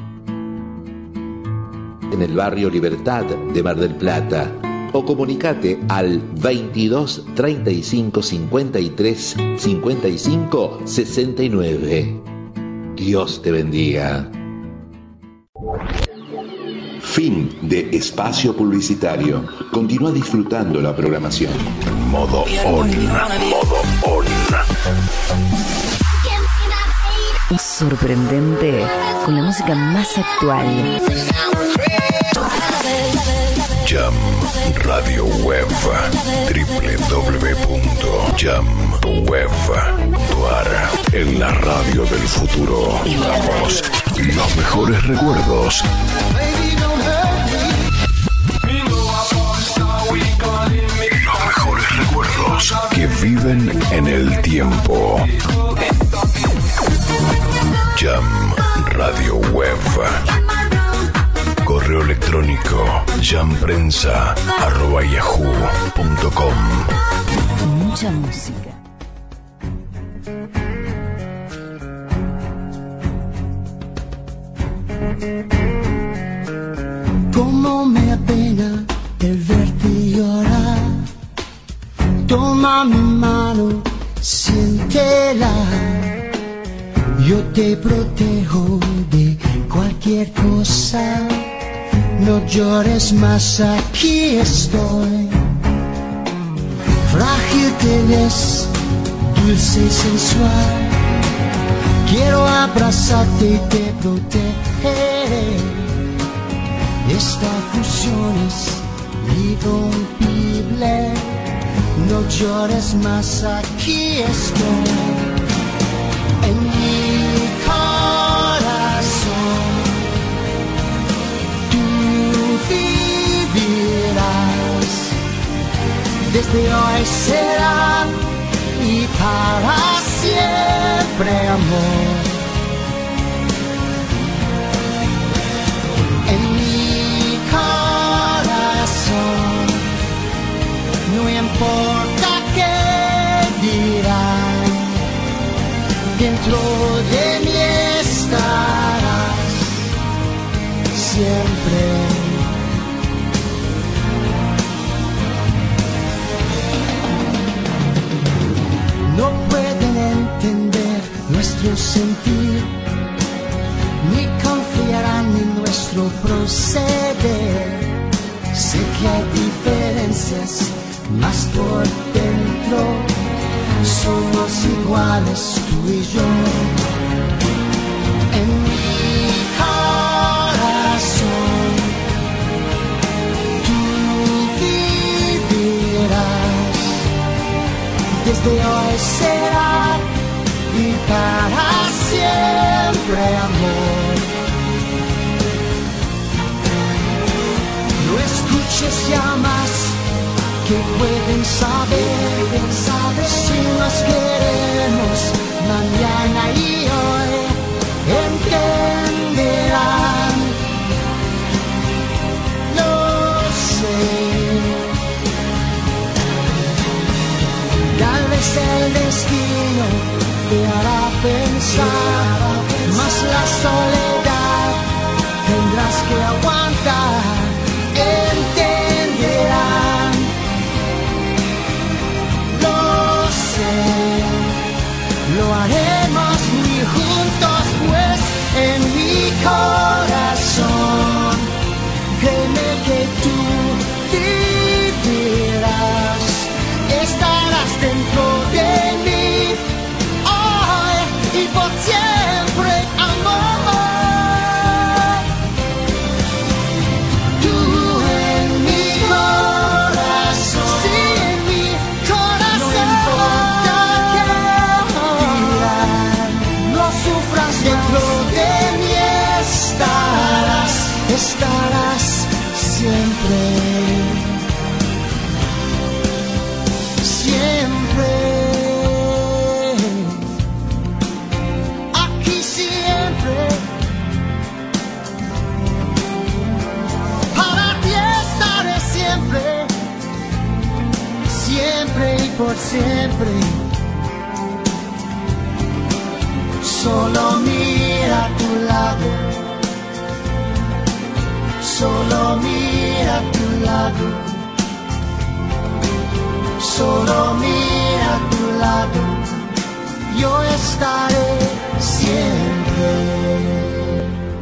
en el barrio Libertad de Mar del Plata o comunicate al 22 35 53 55 69. Dios te bendiga. Fin de espacio publicitario. Continúa disfrutando la programación. Modo on. Modo on. Sorprendente con la música más actual. Jam Radio Web. www.jamweb.ar En la radio del futuro. Damos los mejores recuerdos. Los mejores recuerdos que viven en el tiempo. Jam Radio Web. Correo electrónico jamprensa arroba yahoo.com. Mucha música. Llores más, aquí estoy. Frágil te ves, dulce y sensual. Quiero abrazarte y te protegeré. Esta fusión es irrompible. No llores más, aquí estoy. En mi desde hoy será y para siempre amor. En mi corazón no importa qué dirán, dentro de mí estarás siempre. Nuestro sentir, ni confiarán en nuestro proceder. Sé que hay diferencias, más por dentro somos iguales tú y yo. En mi corazón tú vivirás desde hoy será para siempre amor. No escuches ya más que pueden saber, saber si nos queremos mañana y hoy entenderán. Lo sé. Tal vez el destino te hará pensar, más la soledad tendrás que aguantar. Dentro de mí estarás, estarás siempre. siempre. Aquí siempre. Para ti estaré siempre. Siempre y por siempre. Solo mira a tu lado. Solo mira a tu lado solo mira a tu lado, yo estaré siempre.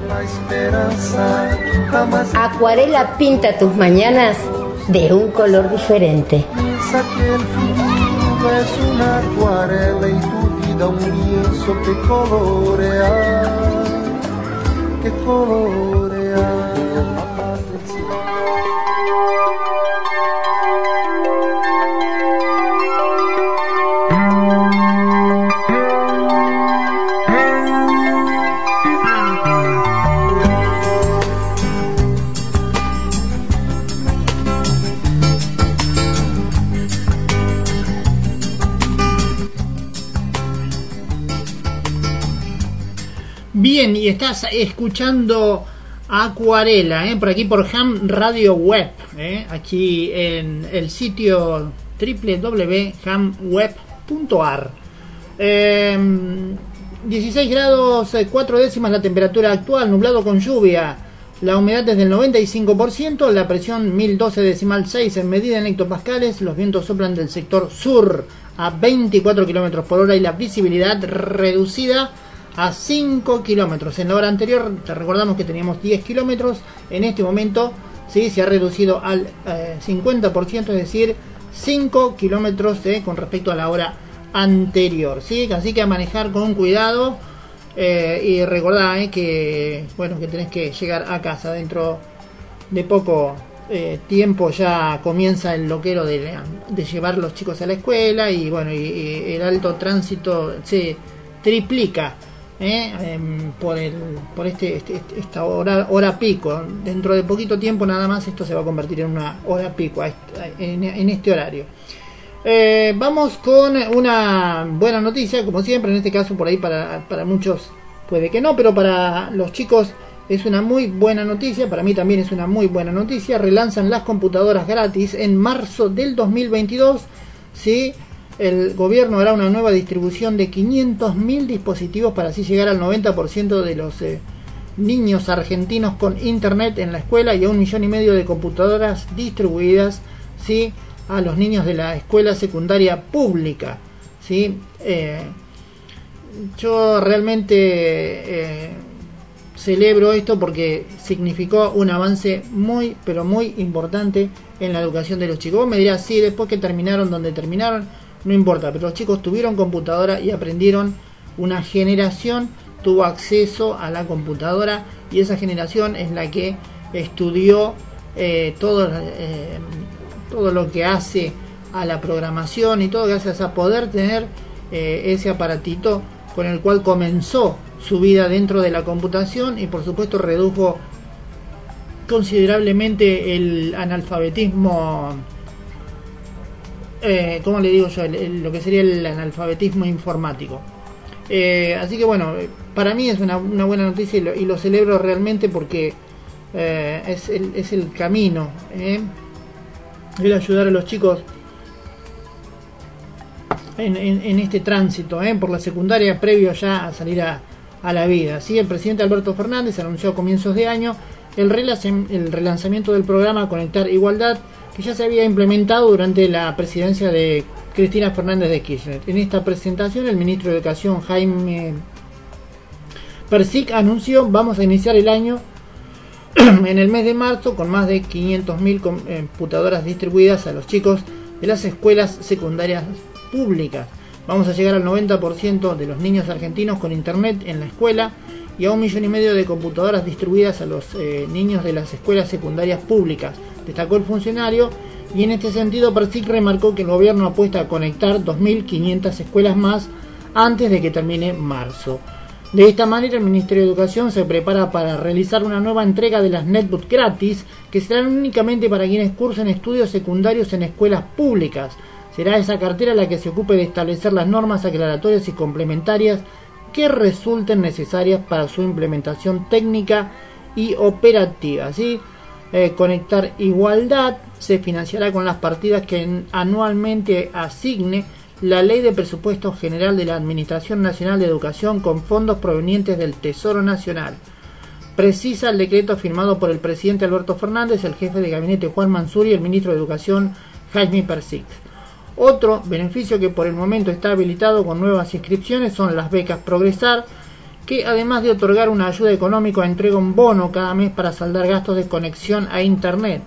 La esperanza jamás Acuarela pinta tus mañanas de un color diferente. piensa que el futuro es una acuarela y tu vida un lienzo que colorea, que colorea. Amar del y estás escuchando Acuarela, ¿eh? por aquí por Ham Radio Web, ¿eh? aquí en el sitio www.hamweb.ar. Eh, 16 grados 4 décimas la temperatura actual, nublado con lluvia. La humedad es del 95%, la presión 1012 decimal 6 en medida en hectopascales, los vientos soplan del sector sur a 24 kilómetros por hora y la visibilidad reducida a 5 kilómetros. En la hora anterior, te recordamos que teníamos 10 kilómetros, en este momento sí se ha reducido al eh, 50%, es decir, 5 kilómetros eh, con respecto a la hora anterior. ¿sí? Así que a manejar con cuidado. Eh, y recordá eh, que bueno que tenés que llegar a casa dentro de poco tiempo ya comienza el loquero de, de llevar los chicos a la escuela y bueno y el alto tránsito se triplica ¿eh? Em, por, el, por este, este- este- esta hora, hora pico. Dentro de poquito tiempo nada más esto se va a convertir en una hora pico en este horario. Eh, vamos con una buena noticia, como siempre, en este caso por ahí para, para muchos puede que no, pero para los chicos es una muy buena noticia, para mí también es una muy buena noticia. Relanzan las computadoras gratis en marzo del 2022. ¿sí? El gobierno hará una nueva distribución de 500.000 dispositivos para así llegar al 90% de los eh, niños argentinos con internet en la escuela y a un millón y medio de computadoras distribuidas ¿sí? a los niños de la escuela secundaria pública. ¿sí? Eh, yo realmente eh, celebro esto porque significó un avance muy, pero muy importante en la educación de los chicos. Vos me dirás, sí, después que terminaron donde terminaron, no importa, pero los chicos tuvieron computadora y aprendieron, una generación tuvo acceso a la computadora y esa generación es la que estudió eh, todo, eh, todo lo que hace a la programación y todo gracias a poder tener eh, ese aparatito con el cual comenzó su vida dentro de la computación y por supuesto redujo considerablemente el analfabetismo eh, ¿cómo le digo yo? Lo que sería el analfabetismo informático. Eh, así que bueno, para mí es una, buena noticia y lo, y lo celebro realmente porque eh, es, el, es el camino, ¿eh? el ayudar a los chicos en, en- este tránsito por la secundaria previo ya a salir a, a la vida. ¿sí? El presidente Alberto Fernández anunció a comienzos de año el relanzamiento del programa Conectar Igualdad que ya se había implementado durante la presidencia de Cristina Fernández de Kirchner. En esta presentación el ministro de Educación Jaime Persic anunció vamos a iniciar el año en el mes de marzo con más de 500.000 com- eh, computadoras distribuidas a los chicos de las escuelas secundarias públicas. Vamos a llegar al 90% de los niños argentinos con internet en la escuela y a un millón y medio de computadoras distribuidas a los eh, niños de las escuelas secundarias públicas, destacó el funcionario. Y en este sentido, Persic remarcó que el gobierno apuesta a conectar 2.500 escuelas más antes de que termine marzo. De esta manera, el Ministerio de Educación se prepara para realizar una nueva entrega de las netbooks gratis, que serán únicamente para quienes cursen estudios secundarios en escuelas públicas. Será esa cartera la que se ocupe de establecer las normas aclaratorias y complementarias que resulten necesarias para su implementación técnica y operativa. ¿sí? Eh, conectar igualdad se financiará con las partidas que en- anualmente asigne la Ley de Presupuesto General de la Administración Nacional de Educación con fondos provenientes del Tesoro Nacional. Precisa el decreto firmado por el presidente Alberto Fernández, el jefe de gabinete Juan Mansur y el ministro de Educación Jaime Persic. Otro beneficio que por el momento está habilitado con nuevas inscripciones son las becas Progresar, que además de otorgar una ayuda económica entrega un bono cada mes para saldar gastos de conexión a Internet.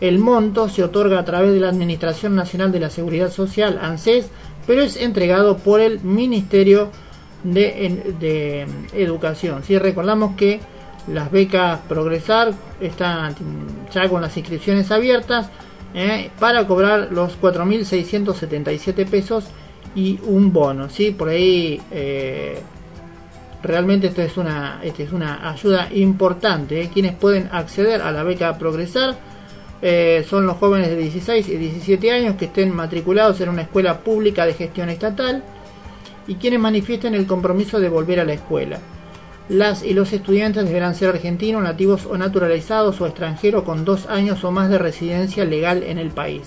El monto se otorga a través de la Administración Nacional de la Seguridad Social, ANSES, pero es entregado por el Ministerio de, Educación. Si recordamos que las becas Progresar están ya con las inscripciones abiertas eh, para cobrar los 4.677 pesos y un bono. ¿sí? Por ahí eh, realmente esto es una, esta es una ayuda importante. ¿eh? Quienes pueden acceder a la beca Progresar eh, son los jóvenes de 16 y 17 años que estén matriculados en una escuela pública de gestión estatal y quienes manifiesten el compromiso de volver a la escuela. Las y los estudiantes deberán ser argentinos, nativos o naturalizados o extranjeros con dos años o más de residencia legal en el país.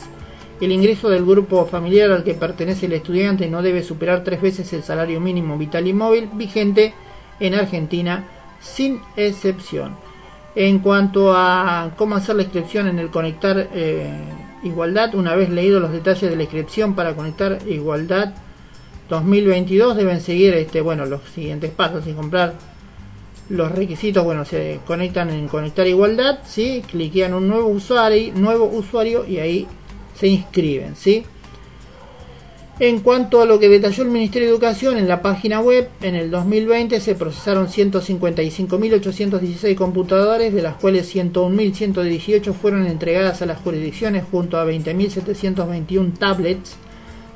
El ingreso del grupo familiar al que pertenece el estudiante no debe superar tres veces el salario mínimo vital y móvil vigente en Argentina, sin excepción. En cuanto a cómo hacer la inscripción en el Conectar eh, Igualdad, una vez leídos los detalles de la inscripción para Conectar Igualdad 2022, deben seguir este, bueno, los siguientes pasos y comprar los requisitos, bueno, se conectan en Conectar Igualdad, ¿sí? cliquean un nuevo usuario, nuevo usuario y ahí se inscriben, ¿sí? En cuanto a lo que detalló el Ministerio de Educación en la página web, en el 2020 se procesaron 155.816 computadores, de las cuales 101.118 fueron entregadas a las jurisdicciones junto a 20.721 tablets,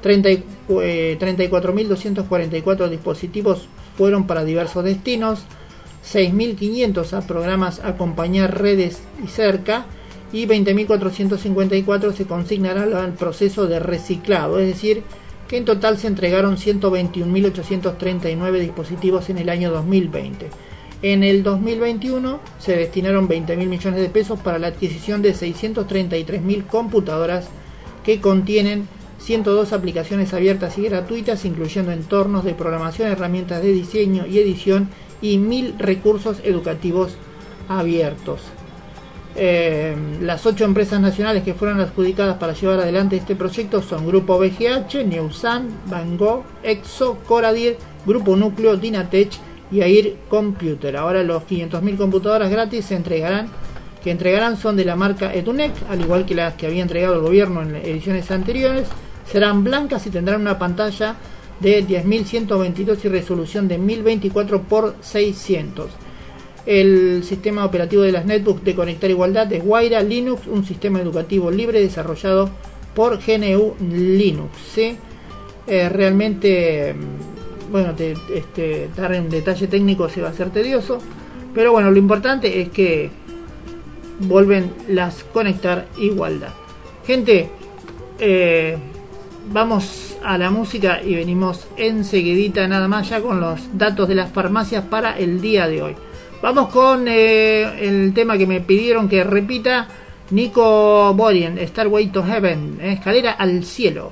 30 y- eh, 34.244 dispositivos fueron para diversos destinos, 6.500 a programas Acompañar Redes y Cerca. Y 20.454 se consignarán al proceso de reciclado, es decir, que en total se entregaron 121.839 dispositivos en el año 2020. En el 2021 se destinaron 20.000 millones de pesos para la adquisición de 633.000 computadoras que contienen 102 aplicaciones abiertas y gratuitas, incluyendo entornos de programación, herramientas de diseño y edición y 1.000 recursos educativos abiertos. Eh, las ocho empresas nacionales que fueron adjudicadas para llevar adelante este proyecto son Grupo BGH, Neusan, Van Gogh, Exo, Coradir, Grupo Núcleo, Dinatech y Air Computer. Ahora los 500.000 computadoras gratis se entregarán, que entregarán son de la marca Edunec, al igual que las que había entregado el gobierno en ediciones anteriores. Serán blancas y tendrán una pantalla de 10.122 y resolución de 1024 x 600 el sistema operativo de las netbooks de Conectar Igualdad es Guaira Linux, un sistema educativo libre desarrollado por GNU Linux. Eh, realmente, mm, bueno, te, este, dar en detalle técnico se va a hacer tedioso, pero bueno, lo importante es que vuelven las Conectar Igualdad. Gente, eh, vamos a la música y venimos enseguidita nada más ya con los datos de las farmacias para el día de hoy. Vamos con eh, el tema que me pidieron que repita. Nico Borien, Starway to Heaven, eh, escalera al cielo.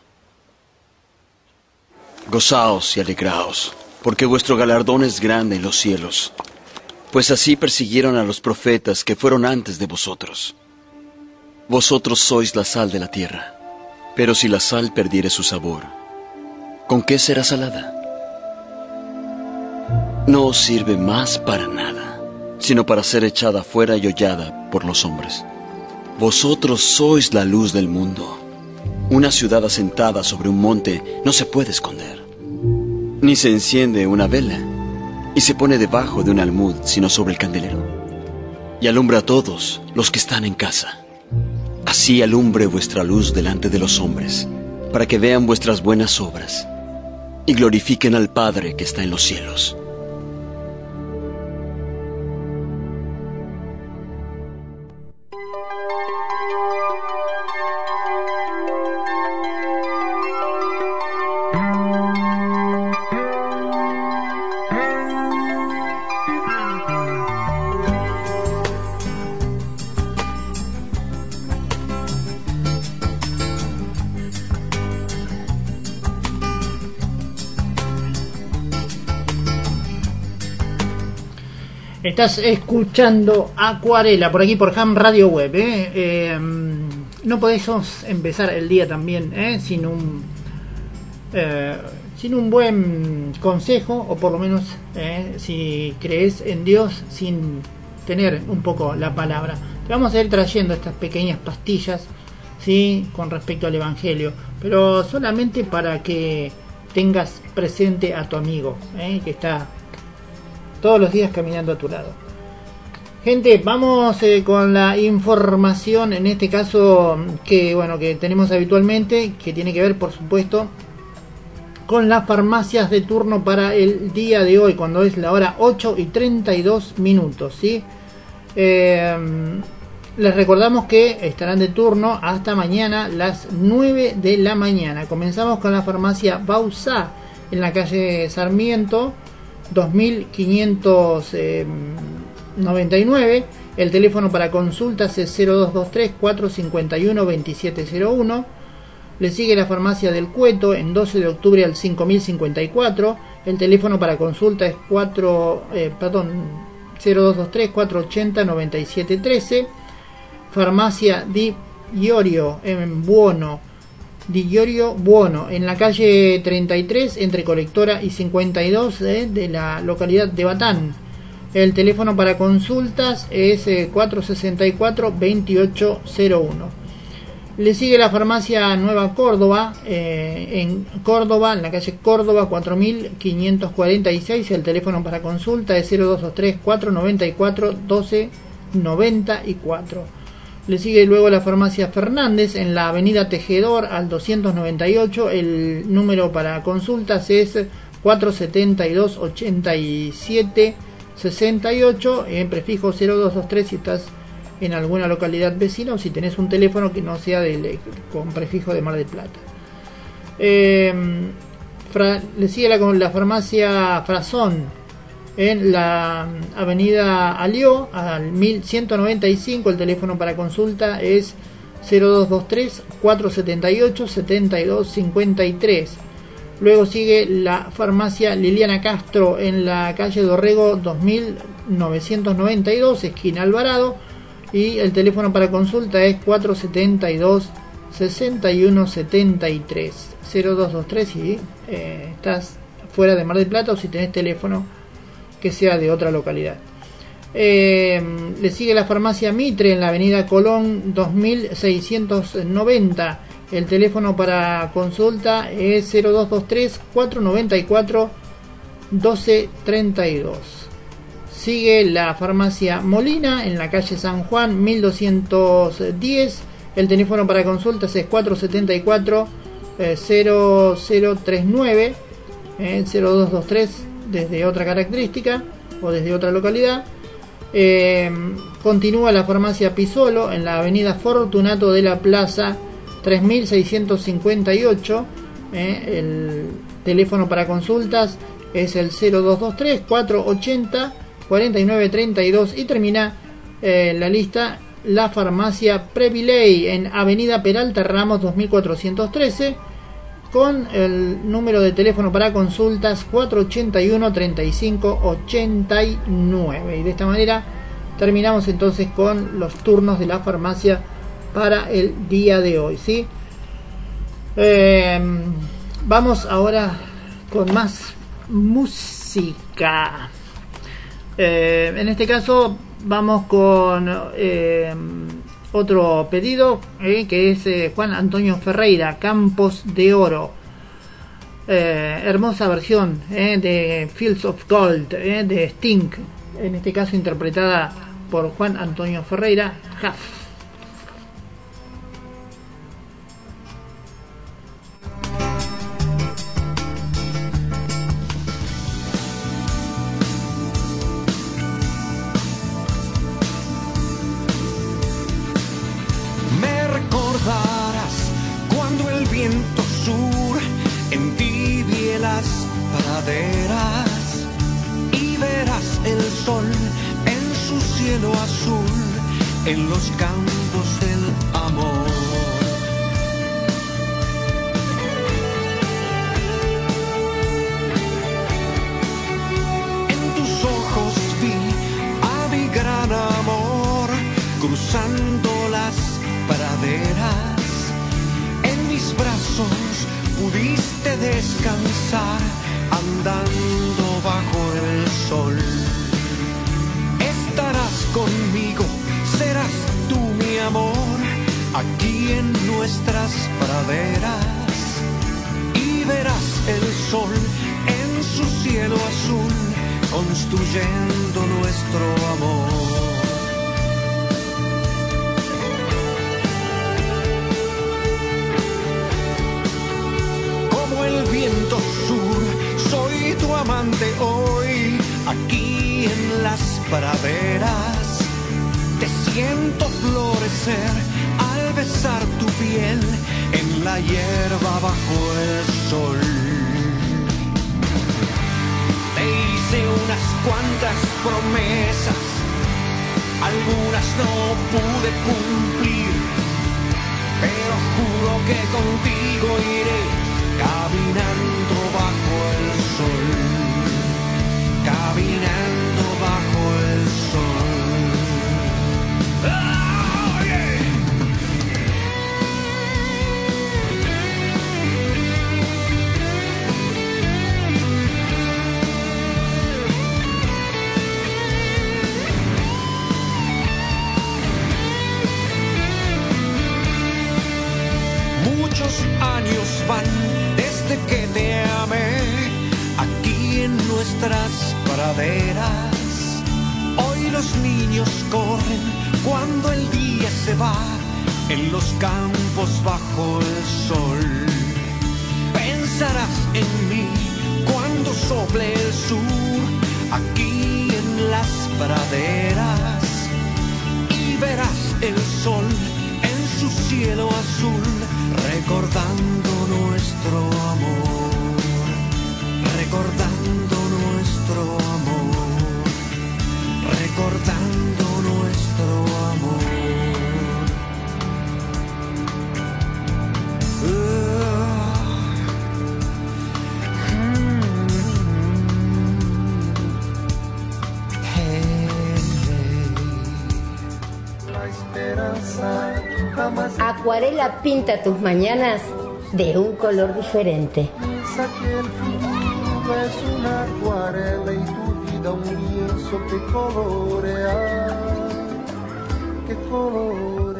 Gozaos y alegraos, porque vuestro galardón es grande en los cielos, pues así persiguieron a los profetas que fueron antes de vosotros. Vosotros sois la sal de la tierra, pero si la sal perdiere su sabor, ¿con qué será salada? No os sirve más para nada, sino para ser echada fuera y hollada por los hombres. Vosotros sois la luz del mundo. Una ciudad asentada sobre un monte no se puede esconder. Ni se enciende una vela y se pone debajo de un almud, sino sobre el candelero. Y alumbra a todos los que están en casa. Así alumbre vuestra luz delante de los hombres, para que vean vuestras buenas obras y glorifiquen al Padre que está en los cielos. Estás escuchando Acuarela por aquí por Ham Radio Web. ¿eh? Eh, no podemos empezar el día también ¿eh? sin un sin un buen consejo o por lo menos si crees en Dios sin tener un poco la palabra. Vamos a ir trayendo estas pequeñas pastillas sí con respecto al Evangelio, pero solamente para que tengas presente a tu amigo que está todos los días caminando a tu lado. Gente, vamos eh, con la información, en este caso que bueno que tenemos habitualmente, que tiene que ver, por supuesto, con las farmacias de turno para el día de hoy, cuando es la hora 8 y 32 minutos, ¿sí? Eh, les recordamos que estarán de turno hasta mañana las 9 de la mañana. Comenzamos con la farmacia Bausá en la calle Sarmiento 2599. El teléfono para consultas es 0223 451 2701. Le sigue la farmacia del Cueto en 12 de octubre al 5054. El teléfono para consulta es 4, eh, perdón, 0223 480 9713. Farmacia Di Iorio en Buono Di Iorio Buono en la calle 33 entre Colectora y 52 eh, de la localidad de Batán. El teléfono para consultas es eh, 464-2801. Le sigue la farmacia Nueva Córdoba, eh, en Córdoba, en la calle Córdoba 4546. El teléfono para consulta es 0223-494-1294. Le sigue luego la farmacia Fernández en la avenida Tejedor al 298. El número para consultas es 472 87 68 en prefijo 0223 si estás en alguna localidad vecina o si tenés un teléfono que no sea de, con prefijo de Mar del Plata. Eh, fra, le sigue la, la farmacia Frazón en la avenida Alió al 1195. El teléfono para consulta es 0223 478 7253. Luego sigue la farmacia Liliana Castro en la calle Dorrego 2992, esquina Alvarado. Y el teléfono para consulta es 472 6173 0223 si eh, estás fuera de Mar del Plata o si tenés teléfono que sea de otra localidad. Eh, le sigue la farmacia Mitre en la avenida Colón 2690. El teléfono para consulta es 0223 494 1232. Sigue la farmacia Molina en la calle San Juan 1210. El teléfono para consultas es 474 eh, 0039 eh, 0223 desde otra característica o desde otra localidad. Eh, continúa la farmacia Pisolo en la avenida Fortunato de la Plaza 3658. eh, el teléfono para consultas es el 0223 480 4932 y termina eh, la lista la farmacia Previley en Avenida Peralta Ramos 2413 con el número de teléfono para consultas 481 35 89 y de esta manera terminamos entonces con los turnos de la farmacia para el día de hoy ¿sí? Eh, vamos ahora con más música Eh, en este caso vamos con eh, otro pedido eh, que es eh, Juan Antonio Ferreira, Campos de Oro. Eh, hermosa versión de Fields of Gold de Sting, en este caso interpretada por Juan Antonio Ferreira, Huff. Cuando el viento sur entibie las praderas y verás el sol en su cielo azul en los campos del amor. En tus ojos vi a mi gran amor cruzando En mis brazos pudiste descansar andando bajo el sol. Estarás conmigo, serás tú mi amor, aquí en nuestras praderas. Y verás el sol en su cielo azul, construyendo nuestro amor. Viento. Soy tu amante hoy, aquí en las praderas. Te siento florecer al besar tu piel en la hierba bajo el sol. Te hice unas cuantas promesas, algunas no pude cumplir, pero juro que contigo iré caminando bajo el sol, pinta tus mañanas de un color diferente. es una acuarela y tu vida un lienzo que colorea, que colorea.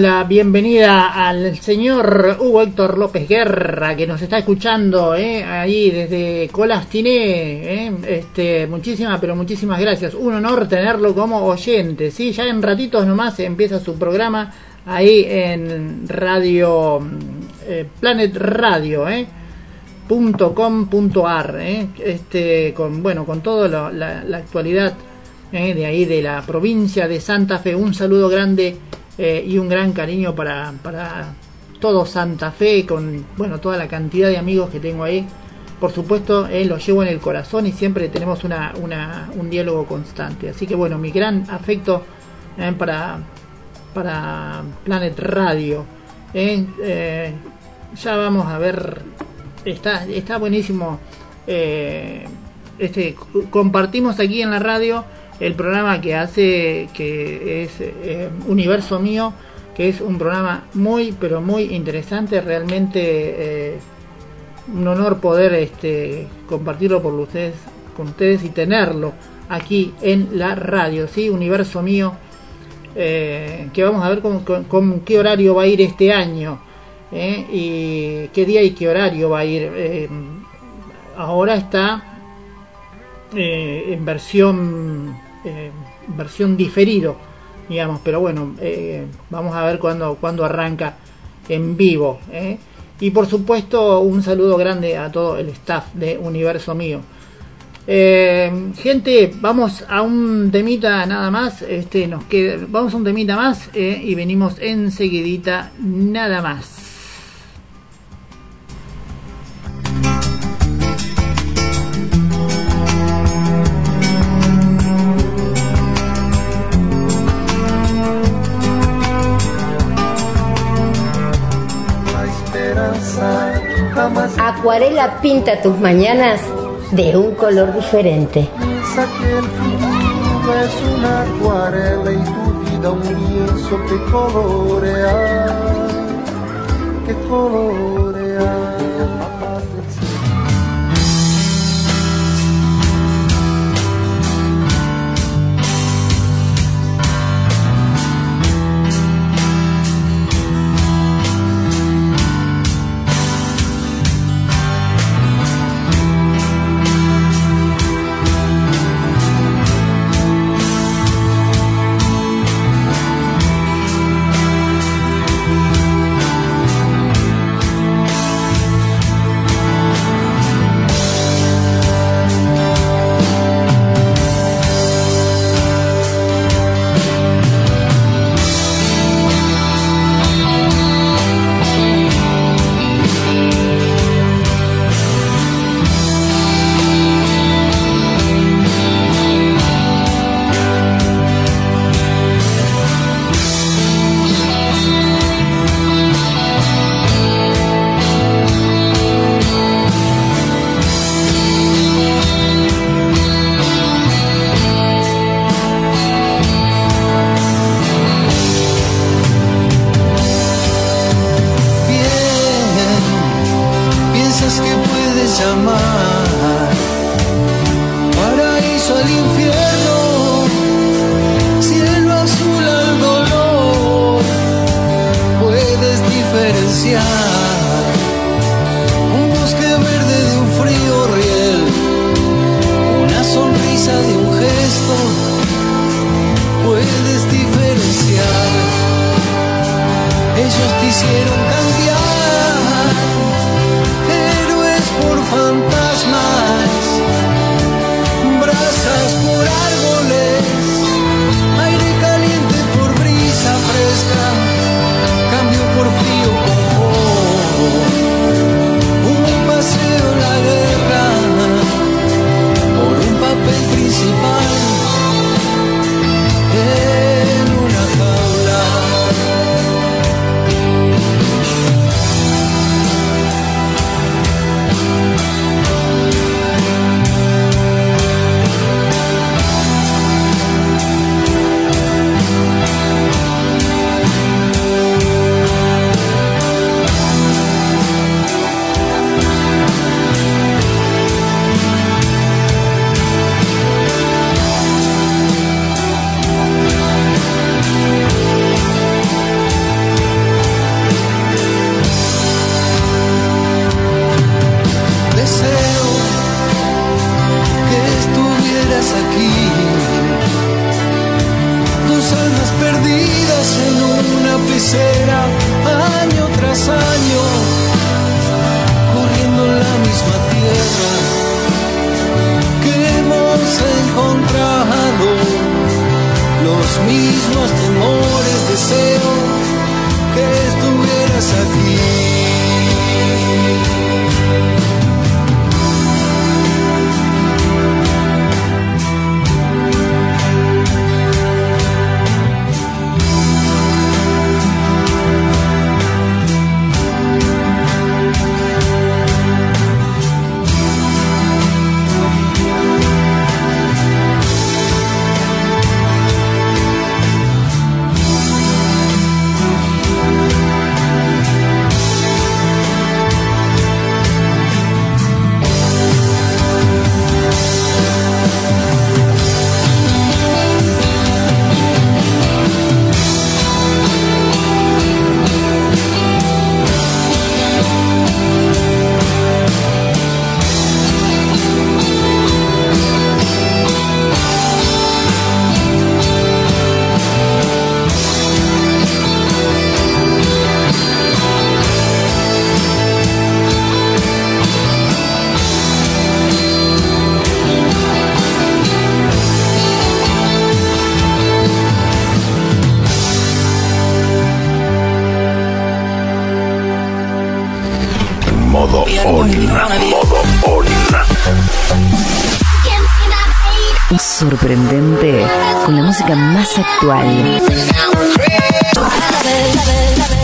La bienvenida al señor Hugo Héctor López Guerra, que nos está escuchando ¿eh? ahí desde Colastiné. ¿eh? Este, muchísimas, pero muchísimas gracias. Un honor tenerlo como oyente. ¿sí? Ya en ratitos nomás empieza su programa ahí en Radio eh, Planet Radio. este con bueno con toda la, actualidad de ahí de la provincia de Santa Fe un saludo grande eh, y un gran cariño para, para todo Santa Fe, con bueno toda la cantidad de amigos que tengo ahí. Por supuesto, eh, los llevo en el corazón y siempre tenemos una, una, un diálogo constante. Así que bueno, mi gran afecto eh, para, para Planet Radio. Eh, ya vamos a ver, está, está buenísimo. este, compartimos aquí en la radio el programa que hace que es eh, Universo Mío, que es un programa muy pero muy interesante, realmente eh, un honor poder este, compartirlo por ustedes, con ustedes y tenerlo aquí en la radio, ¿sí? Universo Mío, eh, que vamos a ver con, con- qué horario va a ir este año y qué día y qué horario va a ir. Ahora está en versión eh, versión diferido digamos pero bueno eh, vamos a ver cuándo cuándo arranca en vivo ¿eh? y por supuesto un saludo grande a todo el staff de Universo Mío gente vamos a un temita nada más este nos queda vamos a un temita más y venimos enseguidita nada más jamás Acuarela pinta tus mañanas de un color diferente. piensa que el futuro es una acuarela y tu vida un lienzo que colorea, que colorea. Aquí.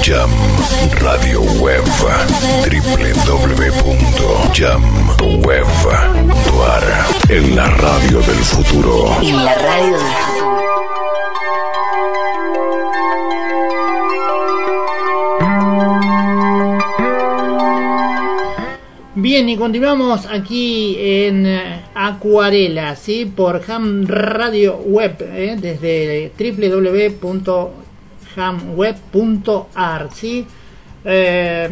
Jam Radio Web www.jamweb.ar En la radio del futuro. En la radio del Bien, y continuamos aquí en Acuarela, ¿sí? Por Ham Radio Web, ¿eh? desde www.hamweb.ar, ¿sí? Eh,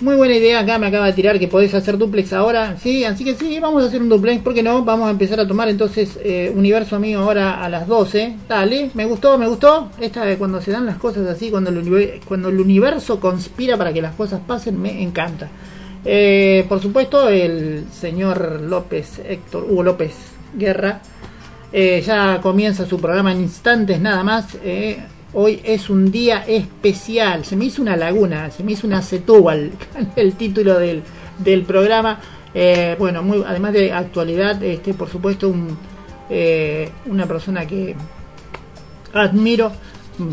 muy buena idea, acá me acaba de tirar que podés hacer duplex ahora, ¿sí? Así que sí, vamos a hacer un duplex, ¿por qué no? Vamos a empezar a tomar entonces eh, Universo Mío ahora a las 12. Dale, me gustó, me gustó. Esta de cuando se dan las cosas así, cuando cuando el universo conspira para que las cosas pasen, me encanta. Eh, por supuesto, el señor López, Héctor Hugo López Guerra, eh, ya comienza su programa en instantes nada más. eh. hoy es un día especial. Se me hizo una laguna, se me hizo una setúbal el título del, del programa. Eh, bueno, muy, además de actualidad, este, por supuesto, un, una persona que admiro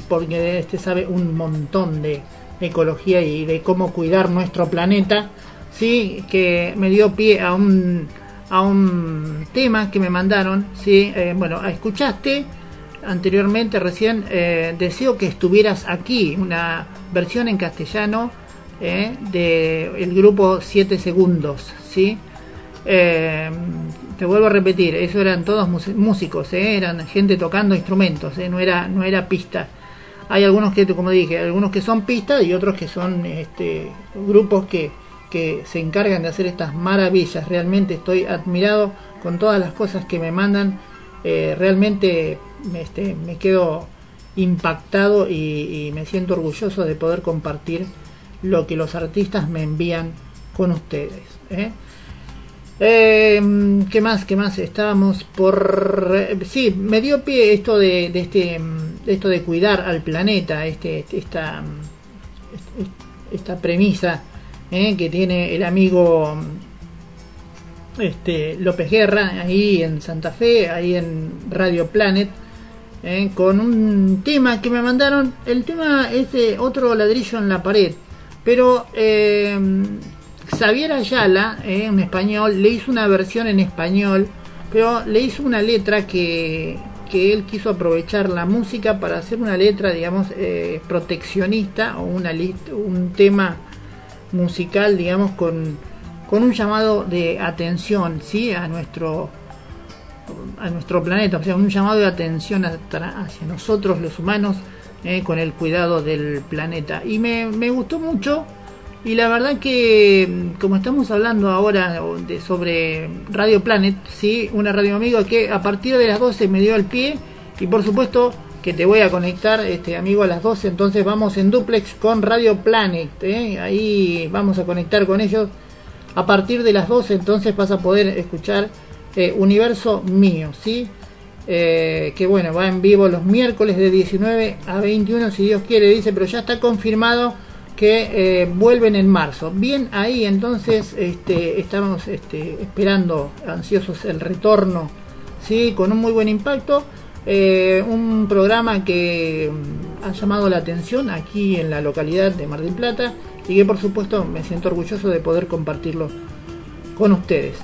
porque este sabe un montón de ecología y de cómo cuidar nuestro planeta sí que me dio pie a un a un tema que me mandaron sí Eh, bueno escuchaste anteriormente recién eh, deseo que estuvieras aquí una versión en castellano eh, de el grupo 7 segundos sí eh, te vuelvo a repetir, eso eran todos músicos, ¿eh? eran gente tocando instrumentos, no era no era pista. Hay algunos que, como dije, algunos que son pistas y otros que son este, grupos que, que se encargan de hacer estas maravillas. Realmente estoy admirado con todas las cosas que me mandan. Eh, realmente este, me quedo impactado y, me siento orgulloso de poder compartir lo que los artistas me envían con ustedes. ¿eh? Eh, ¿Qué más? ¿Qué más? Estábamos por... Sí, me dio pie esto de, este, de esto de cuidar al planeta, este, esta, mm, est- esta premisa eh, que tiene el amigo este, López Guerra ahí en Santa Fe, ahí en Radio Planet, eh, con un tema que me mandaron. El tema es de otro ladrillo en la pared, pero eh, Xavier Ayala, eh, en español, le hizo una versión en español, pero le hizo una letra que, que él quiso aprovechar la música para hacer una letra, digamos, eh, proteccionista o una un tema musical, digamos, con, con un llamado de atención, ¿sí? A nuestro a nuestro planeta, o sea, un llamado de atención hacia nosotros los humanos eh, con el cuidado del planeta. Y me, me gustó mucho y la verdad que como estamos hablando ahora de, sobre Radio Planet, sí, una radio amiga que a partir de las 12 me dio el pie y por supuesto que te voy a conectar, este amigo, a las 12. Entonces vamos en duplex con Radio Planet. ¿eh? Ahí vamos a conectar con ellos. A partir de las 12, entonces vas a poder escuchar eh, Universo Mío, ¿sí? Eh, que bueno, va en vivo los miércoles de 19 a 21, si Dios quiere, dice, pero ya está confirmado que vuelven en marzo. Bien ahí, entonces este, estamos este, esperando ansiosos el retorno, ¿sí? Con un muy buen impacto. Eh, un programa que mm, ha llamado la atención aquí en la localidad de Mar del Plata y que por supuesto me siento orgulloso de poder compartirlo con ustedes.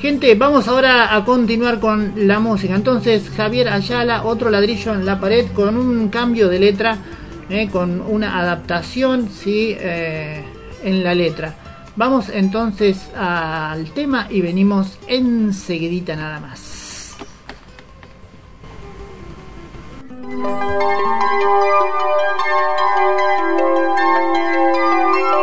Gente, vamos ahora a continuar con la música. Entonces, Javier Ayala, otro ladrillo en la pared con un cambio de letra, eh, con una adaptación ¿sí? Eh, en la letra. Vamos entonces al tema y venimos enseguidita nada más. Thank you.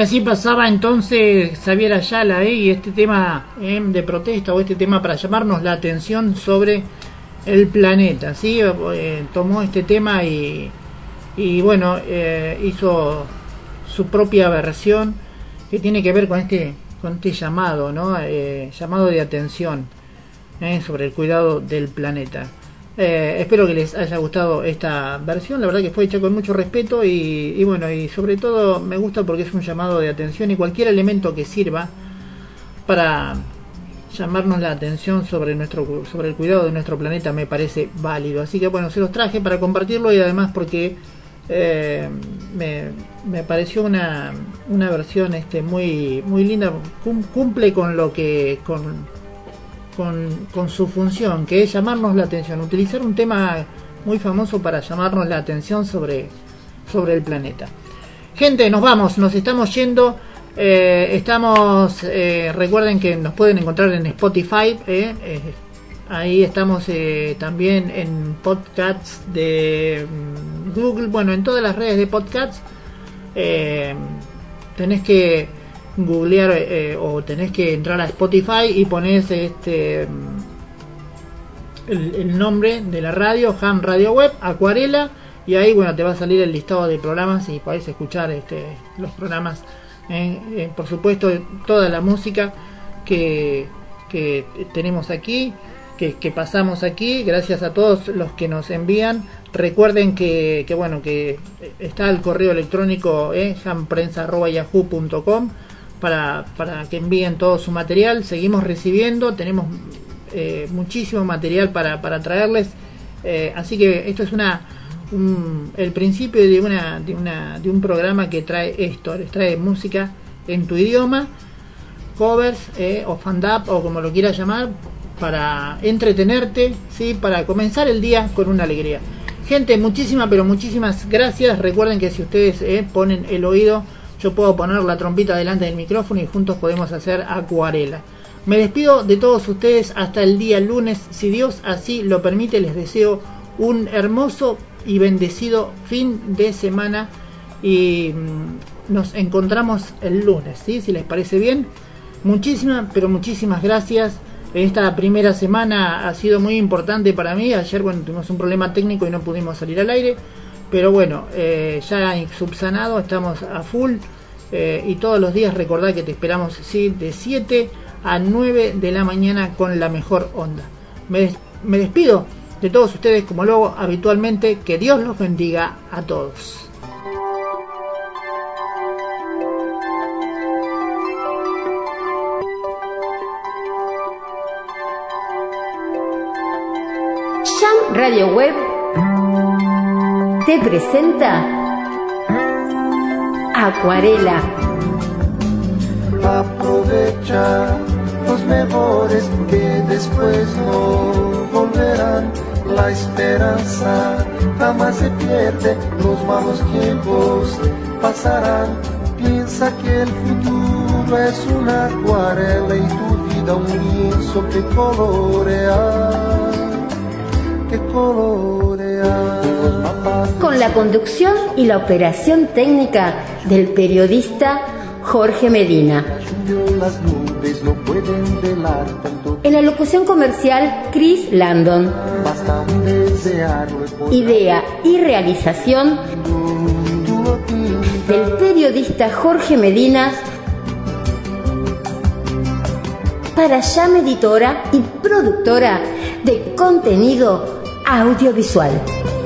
Así pasaba entonces Xavier Ayala ¿eh? y este tema ¿eh? de protesta o este tema para llamarnos la atención sobre el planeta. ¿sí? Eh, tomó este tema y, y bueno, hizo su propia versión que tiene que ver con este, con este llamado, ¿no? Llamado de atención sobre el cuidado del planeta. Eh, espero que les haya gustado esta versión, la verdad que fue hecha con mucho respeto y, bueno, y sobre todo me gusta porque es un llamado de atención y cualquier elemento que sirva para llamarnos la atención sobre nuestro sobre el cuidado de nuestro planeta me parece válido. Así que bueno, se los traje para compartirlo y además porque eh, me, me pareció una, una versión este muy muy linda, cum- cumple con lo que con con, con su función, que es llamarnos la atención, utilizar un tema muy famoso para llamarnos la atención sobre, sobre el planeta. Gente, nos vamos, nos estamos yendo. Eh, estamos, eh, recuerden que nos pueden encontrar en Spotify. eh, ahí estamos también en podcasts de mm, Google, bueno, en todas las redes de podcasts. Tenés que googlear eh, o tenés que entrar a Spotify y ponés este el, nombre de la radio, Ham Radio Web, Acuarela, y ahí bueno te va a salir el listado de programas y podés escuchar este, los programas. eh, eh, por supuesto, toda la música que, que tenemos aquí, que, que pasamos aquí, gracias a todos los que nos envían. Recuerden que, que bueno que está el correo electrónico eh, jamprensa@yahoo.com para, para que envíen todo su material. Seguimos recibiendo, tenemos eh, muchísimo material para, traerles. Eh, así que esto es una un- el principio de una, de una de un programa que trae esto, les trae música en tu idioma, covers eh, o fan up o como lo quieras llamar, para entretenerte, sí, para comenzar el día con una alegría. Gente, muchísimas pero muchísimas gracias. Recuerden que si ustedes ponen el oído, yo puedo poner la trompita delante del micrófono y juntos podemos hacer acuarela. Me despido de todos ustedes hasta el día lunes. Si Dios así lo permite, les deseo un hermoso y bendecido fin de semana. Y mm, nos encontramos el lunes, ¿sí? si les parece bien. Muchísimas, pero muchísimas gracias. Esta primera semana ha sido muy importante para mí. Ayer, bueno, tuvimos un problema técnico y no pudimos salir al aire. Pero bueno, eh, ya subsanado, estamos a full. eh, y todos los días recordad que te esperamos de 7 a 9 de la mañana con la mejor onda. Me, des- me despido de todos ustedes como lo hago habitualmente. Que Dios los bendiga a todos. Radio Web te presenta Acuarela. Aprovecha los mejores que después no volverán. La esperanza jamás se pierde, los malos tiempos pasarán. Piensa que el futuro es una acuarela y tu vida un lienzo que colorear, que. Con la conducción y la operación técnica del periodista Jorge Medina. En la locución comercial, Chris Landon. Idea y realización del periodista Jorge Medina para Llama Editora y productora de contenido audiovisual.